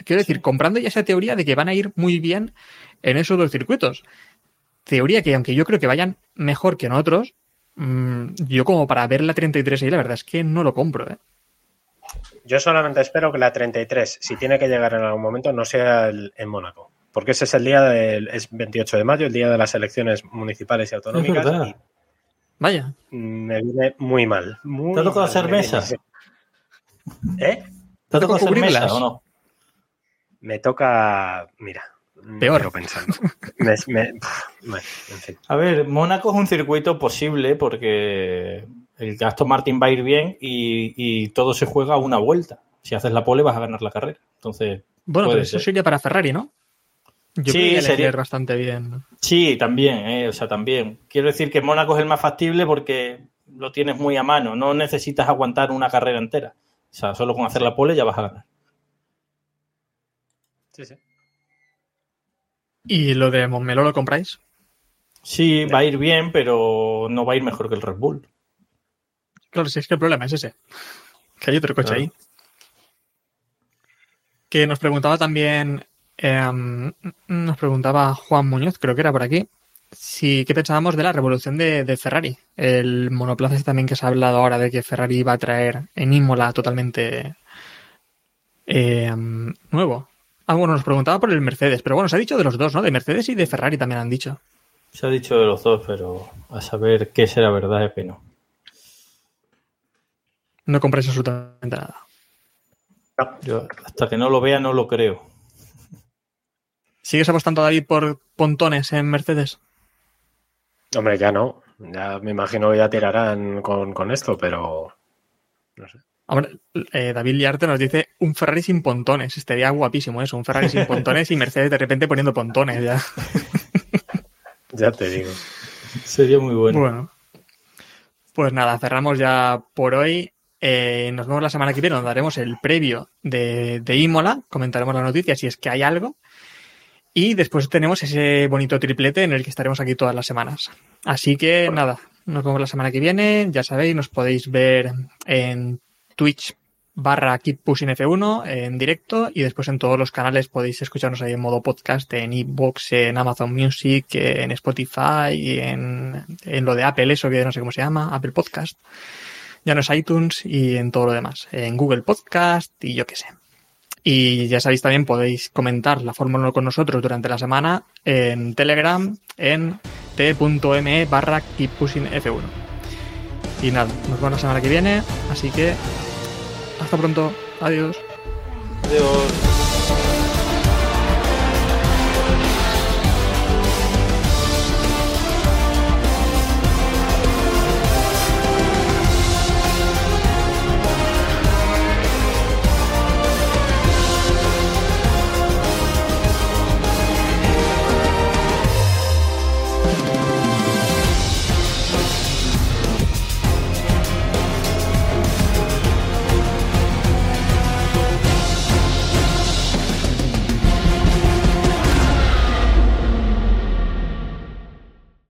Quiero decir, comprando ya esa teoría de que van a ir muy bien en esos dos circuitos. Teoría que, aunque yo creo que vayan mejor que en otros, mm, yo como para ver la 33 ahí, la verdad es que no lo compro, ¿eh? Yo solamente espero que la 33, si tiene que llegar en algún momento, no sea el- en Mónaco. Porque ese es el día del es 28 de mayo, el día de las elecciones municipales y autonómicas. y Vaya. me viene muy mal. Muy ¿Te ha tocado hacer me viene. mesa? ¿Eh? ¿Te ha tocado hacer cubrirlas? mesa o no? Me toca. Mira. Peor. Pensando. Me- me- pf, bueno, en fin. A ver, Mónaco es un circuito posible porque el Aston Martin va a ir bien y, y todo se juega a una vuelta. Si haces la pole vas a ganar la carrera. Entonces, Bueno, pero eso ser. sería para Ferrari, ¿no? Yo Sí, creo que sería- bastante bien. sí, también, eh, o sea, también. Quiero decir que Mónaco es el más factible porque lo tienes muy a mano. No necesitas aguantar una carrera entera. O sea, solo con hacer la pole ya vas a ganar. Sí, sí. ¿Y lo de Montmeló lo compráis? Sí, va a ir bien, pero no va a ir mejor que el Red Bull. Claro, si es que el problema es ese. Que hay otro coche Claro. ahí. Que nos preguntaba también, em, nos preguntaba Juan Muñoz, creo que era por aquí, si qué pensábamos de la revolución de, de Ferrari. El monoplaza también que se ha hablado ahora de que Ferrari va a traer en Imola totalmente em, nuevo. Ah, bueno, nos preguntaba por el Mercedes, pero bueno, se ha dicho de los dos, ¿no? De Mercedes y de Ferrari también han dicho. Se ha dicho de los dos, pero a saber qué será verdad es que no. No compráis absolutamente nada. Yo hasta que no lo vea no lo creo. ¿Sigues apostando, David, por pontones en Mercedes? Hombre, ya no. Ya me imagino que ya tirarán con, con esto, pero. No sé. Hombre, eh, David Liarte nos dice un Ferrari sin pontones. Estaría guapísimo eso, un Ferrari sin pontones y Mercedes de repente poniendo pontones ya. Ya te digo. Sería muy bueno. Bueno. Pues nada, cerramos ya por hoy. Eh, nos vemos la semana que viene, donde haremos el previo de, de Imola. Comentaremos la noticia si es que hay algo. Y después tenemos ese bonito triplete en el que estaremos aquí todas las semanas. Así que nada, nos vemos la semana que viene. Ya sabéis, nos podéis ver en Twitch barra Keep Pushing F1 en directo y después en todos los canales podéis escucharnos ahí en modo podcast, en iBox, en Amazon Music, en Spotify, en, en lo de Apple, eso que no sé cómo se llama, Apple Podcast. Ya no es iTunes y en todo lo demás, en Google Podcast y yo qué sé. Y ya sabéis también podéis comentar la Fórmula 1 con nosotros durante la semana en Telegram en t.me barra Keep Pushing F1. Y nada, nos vemos la semana que viene, así que hasta pronto, adiós. Adiós.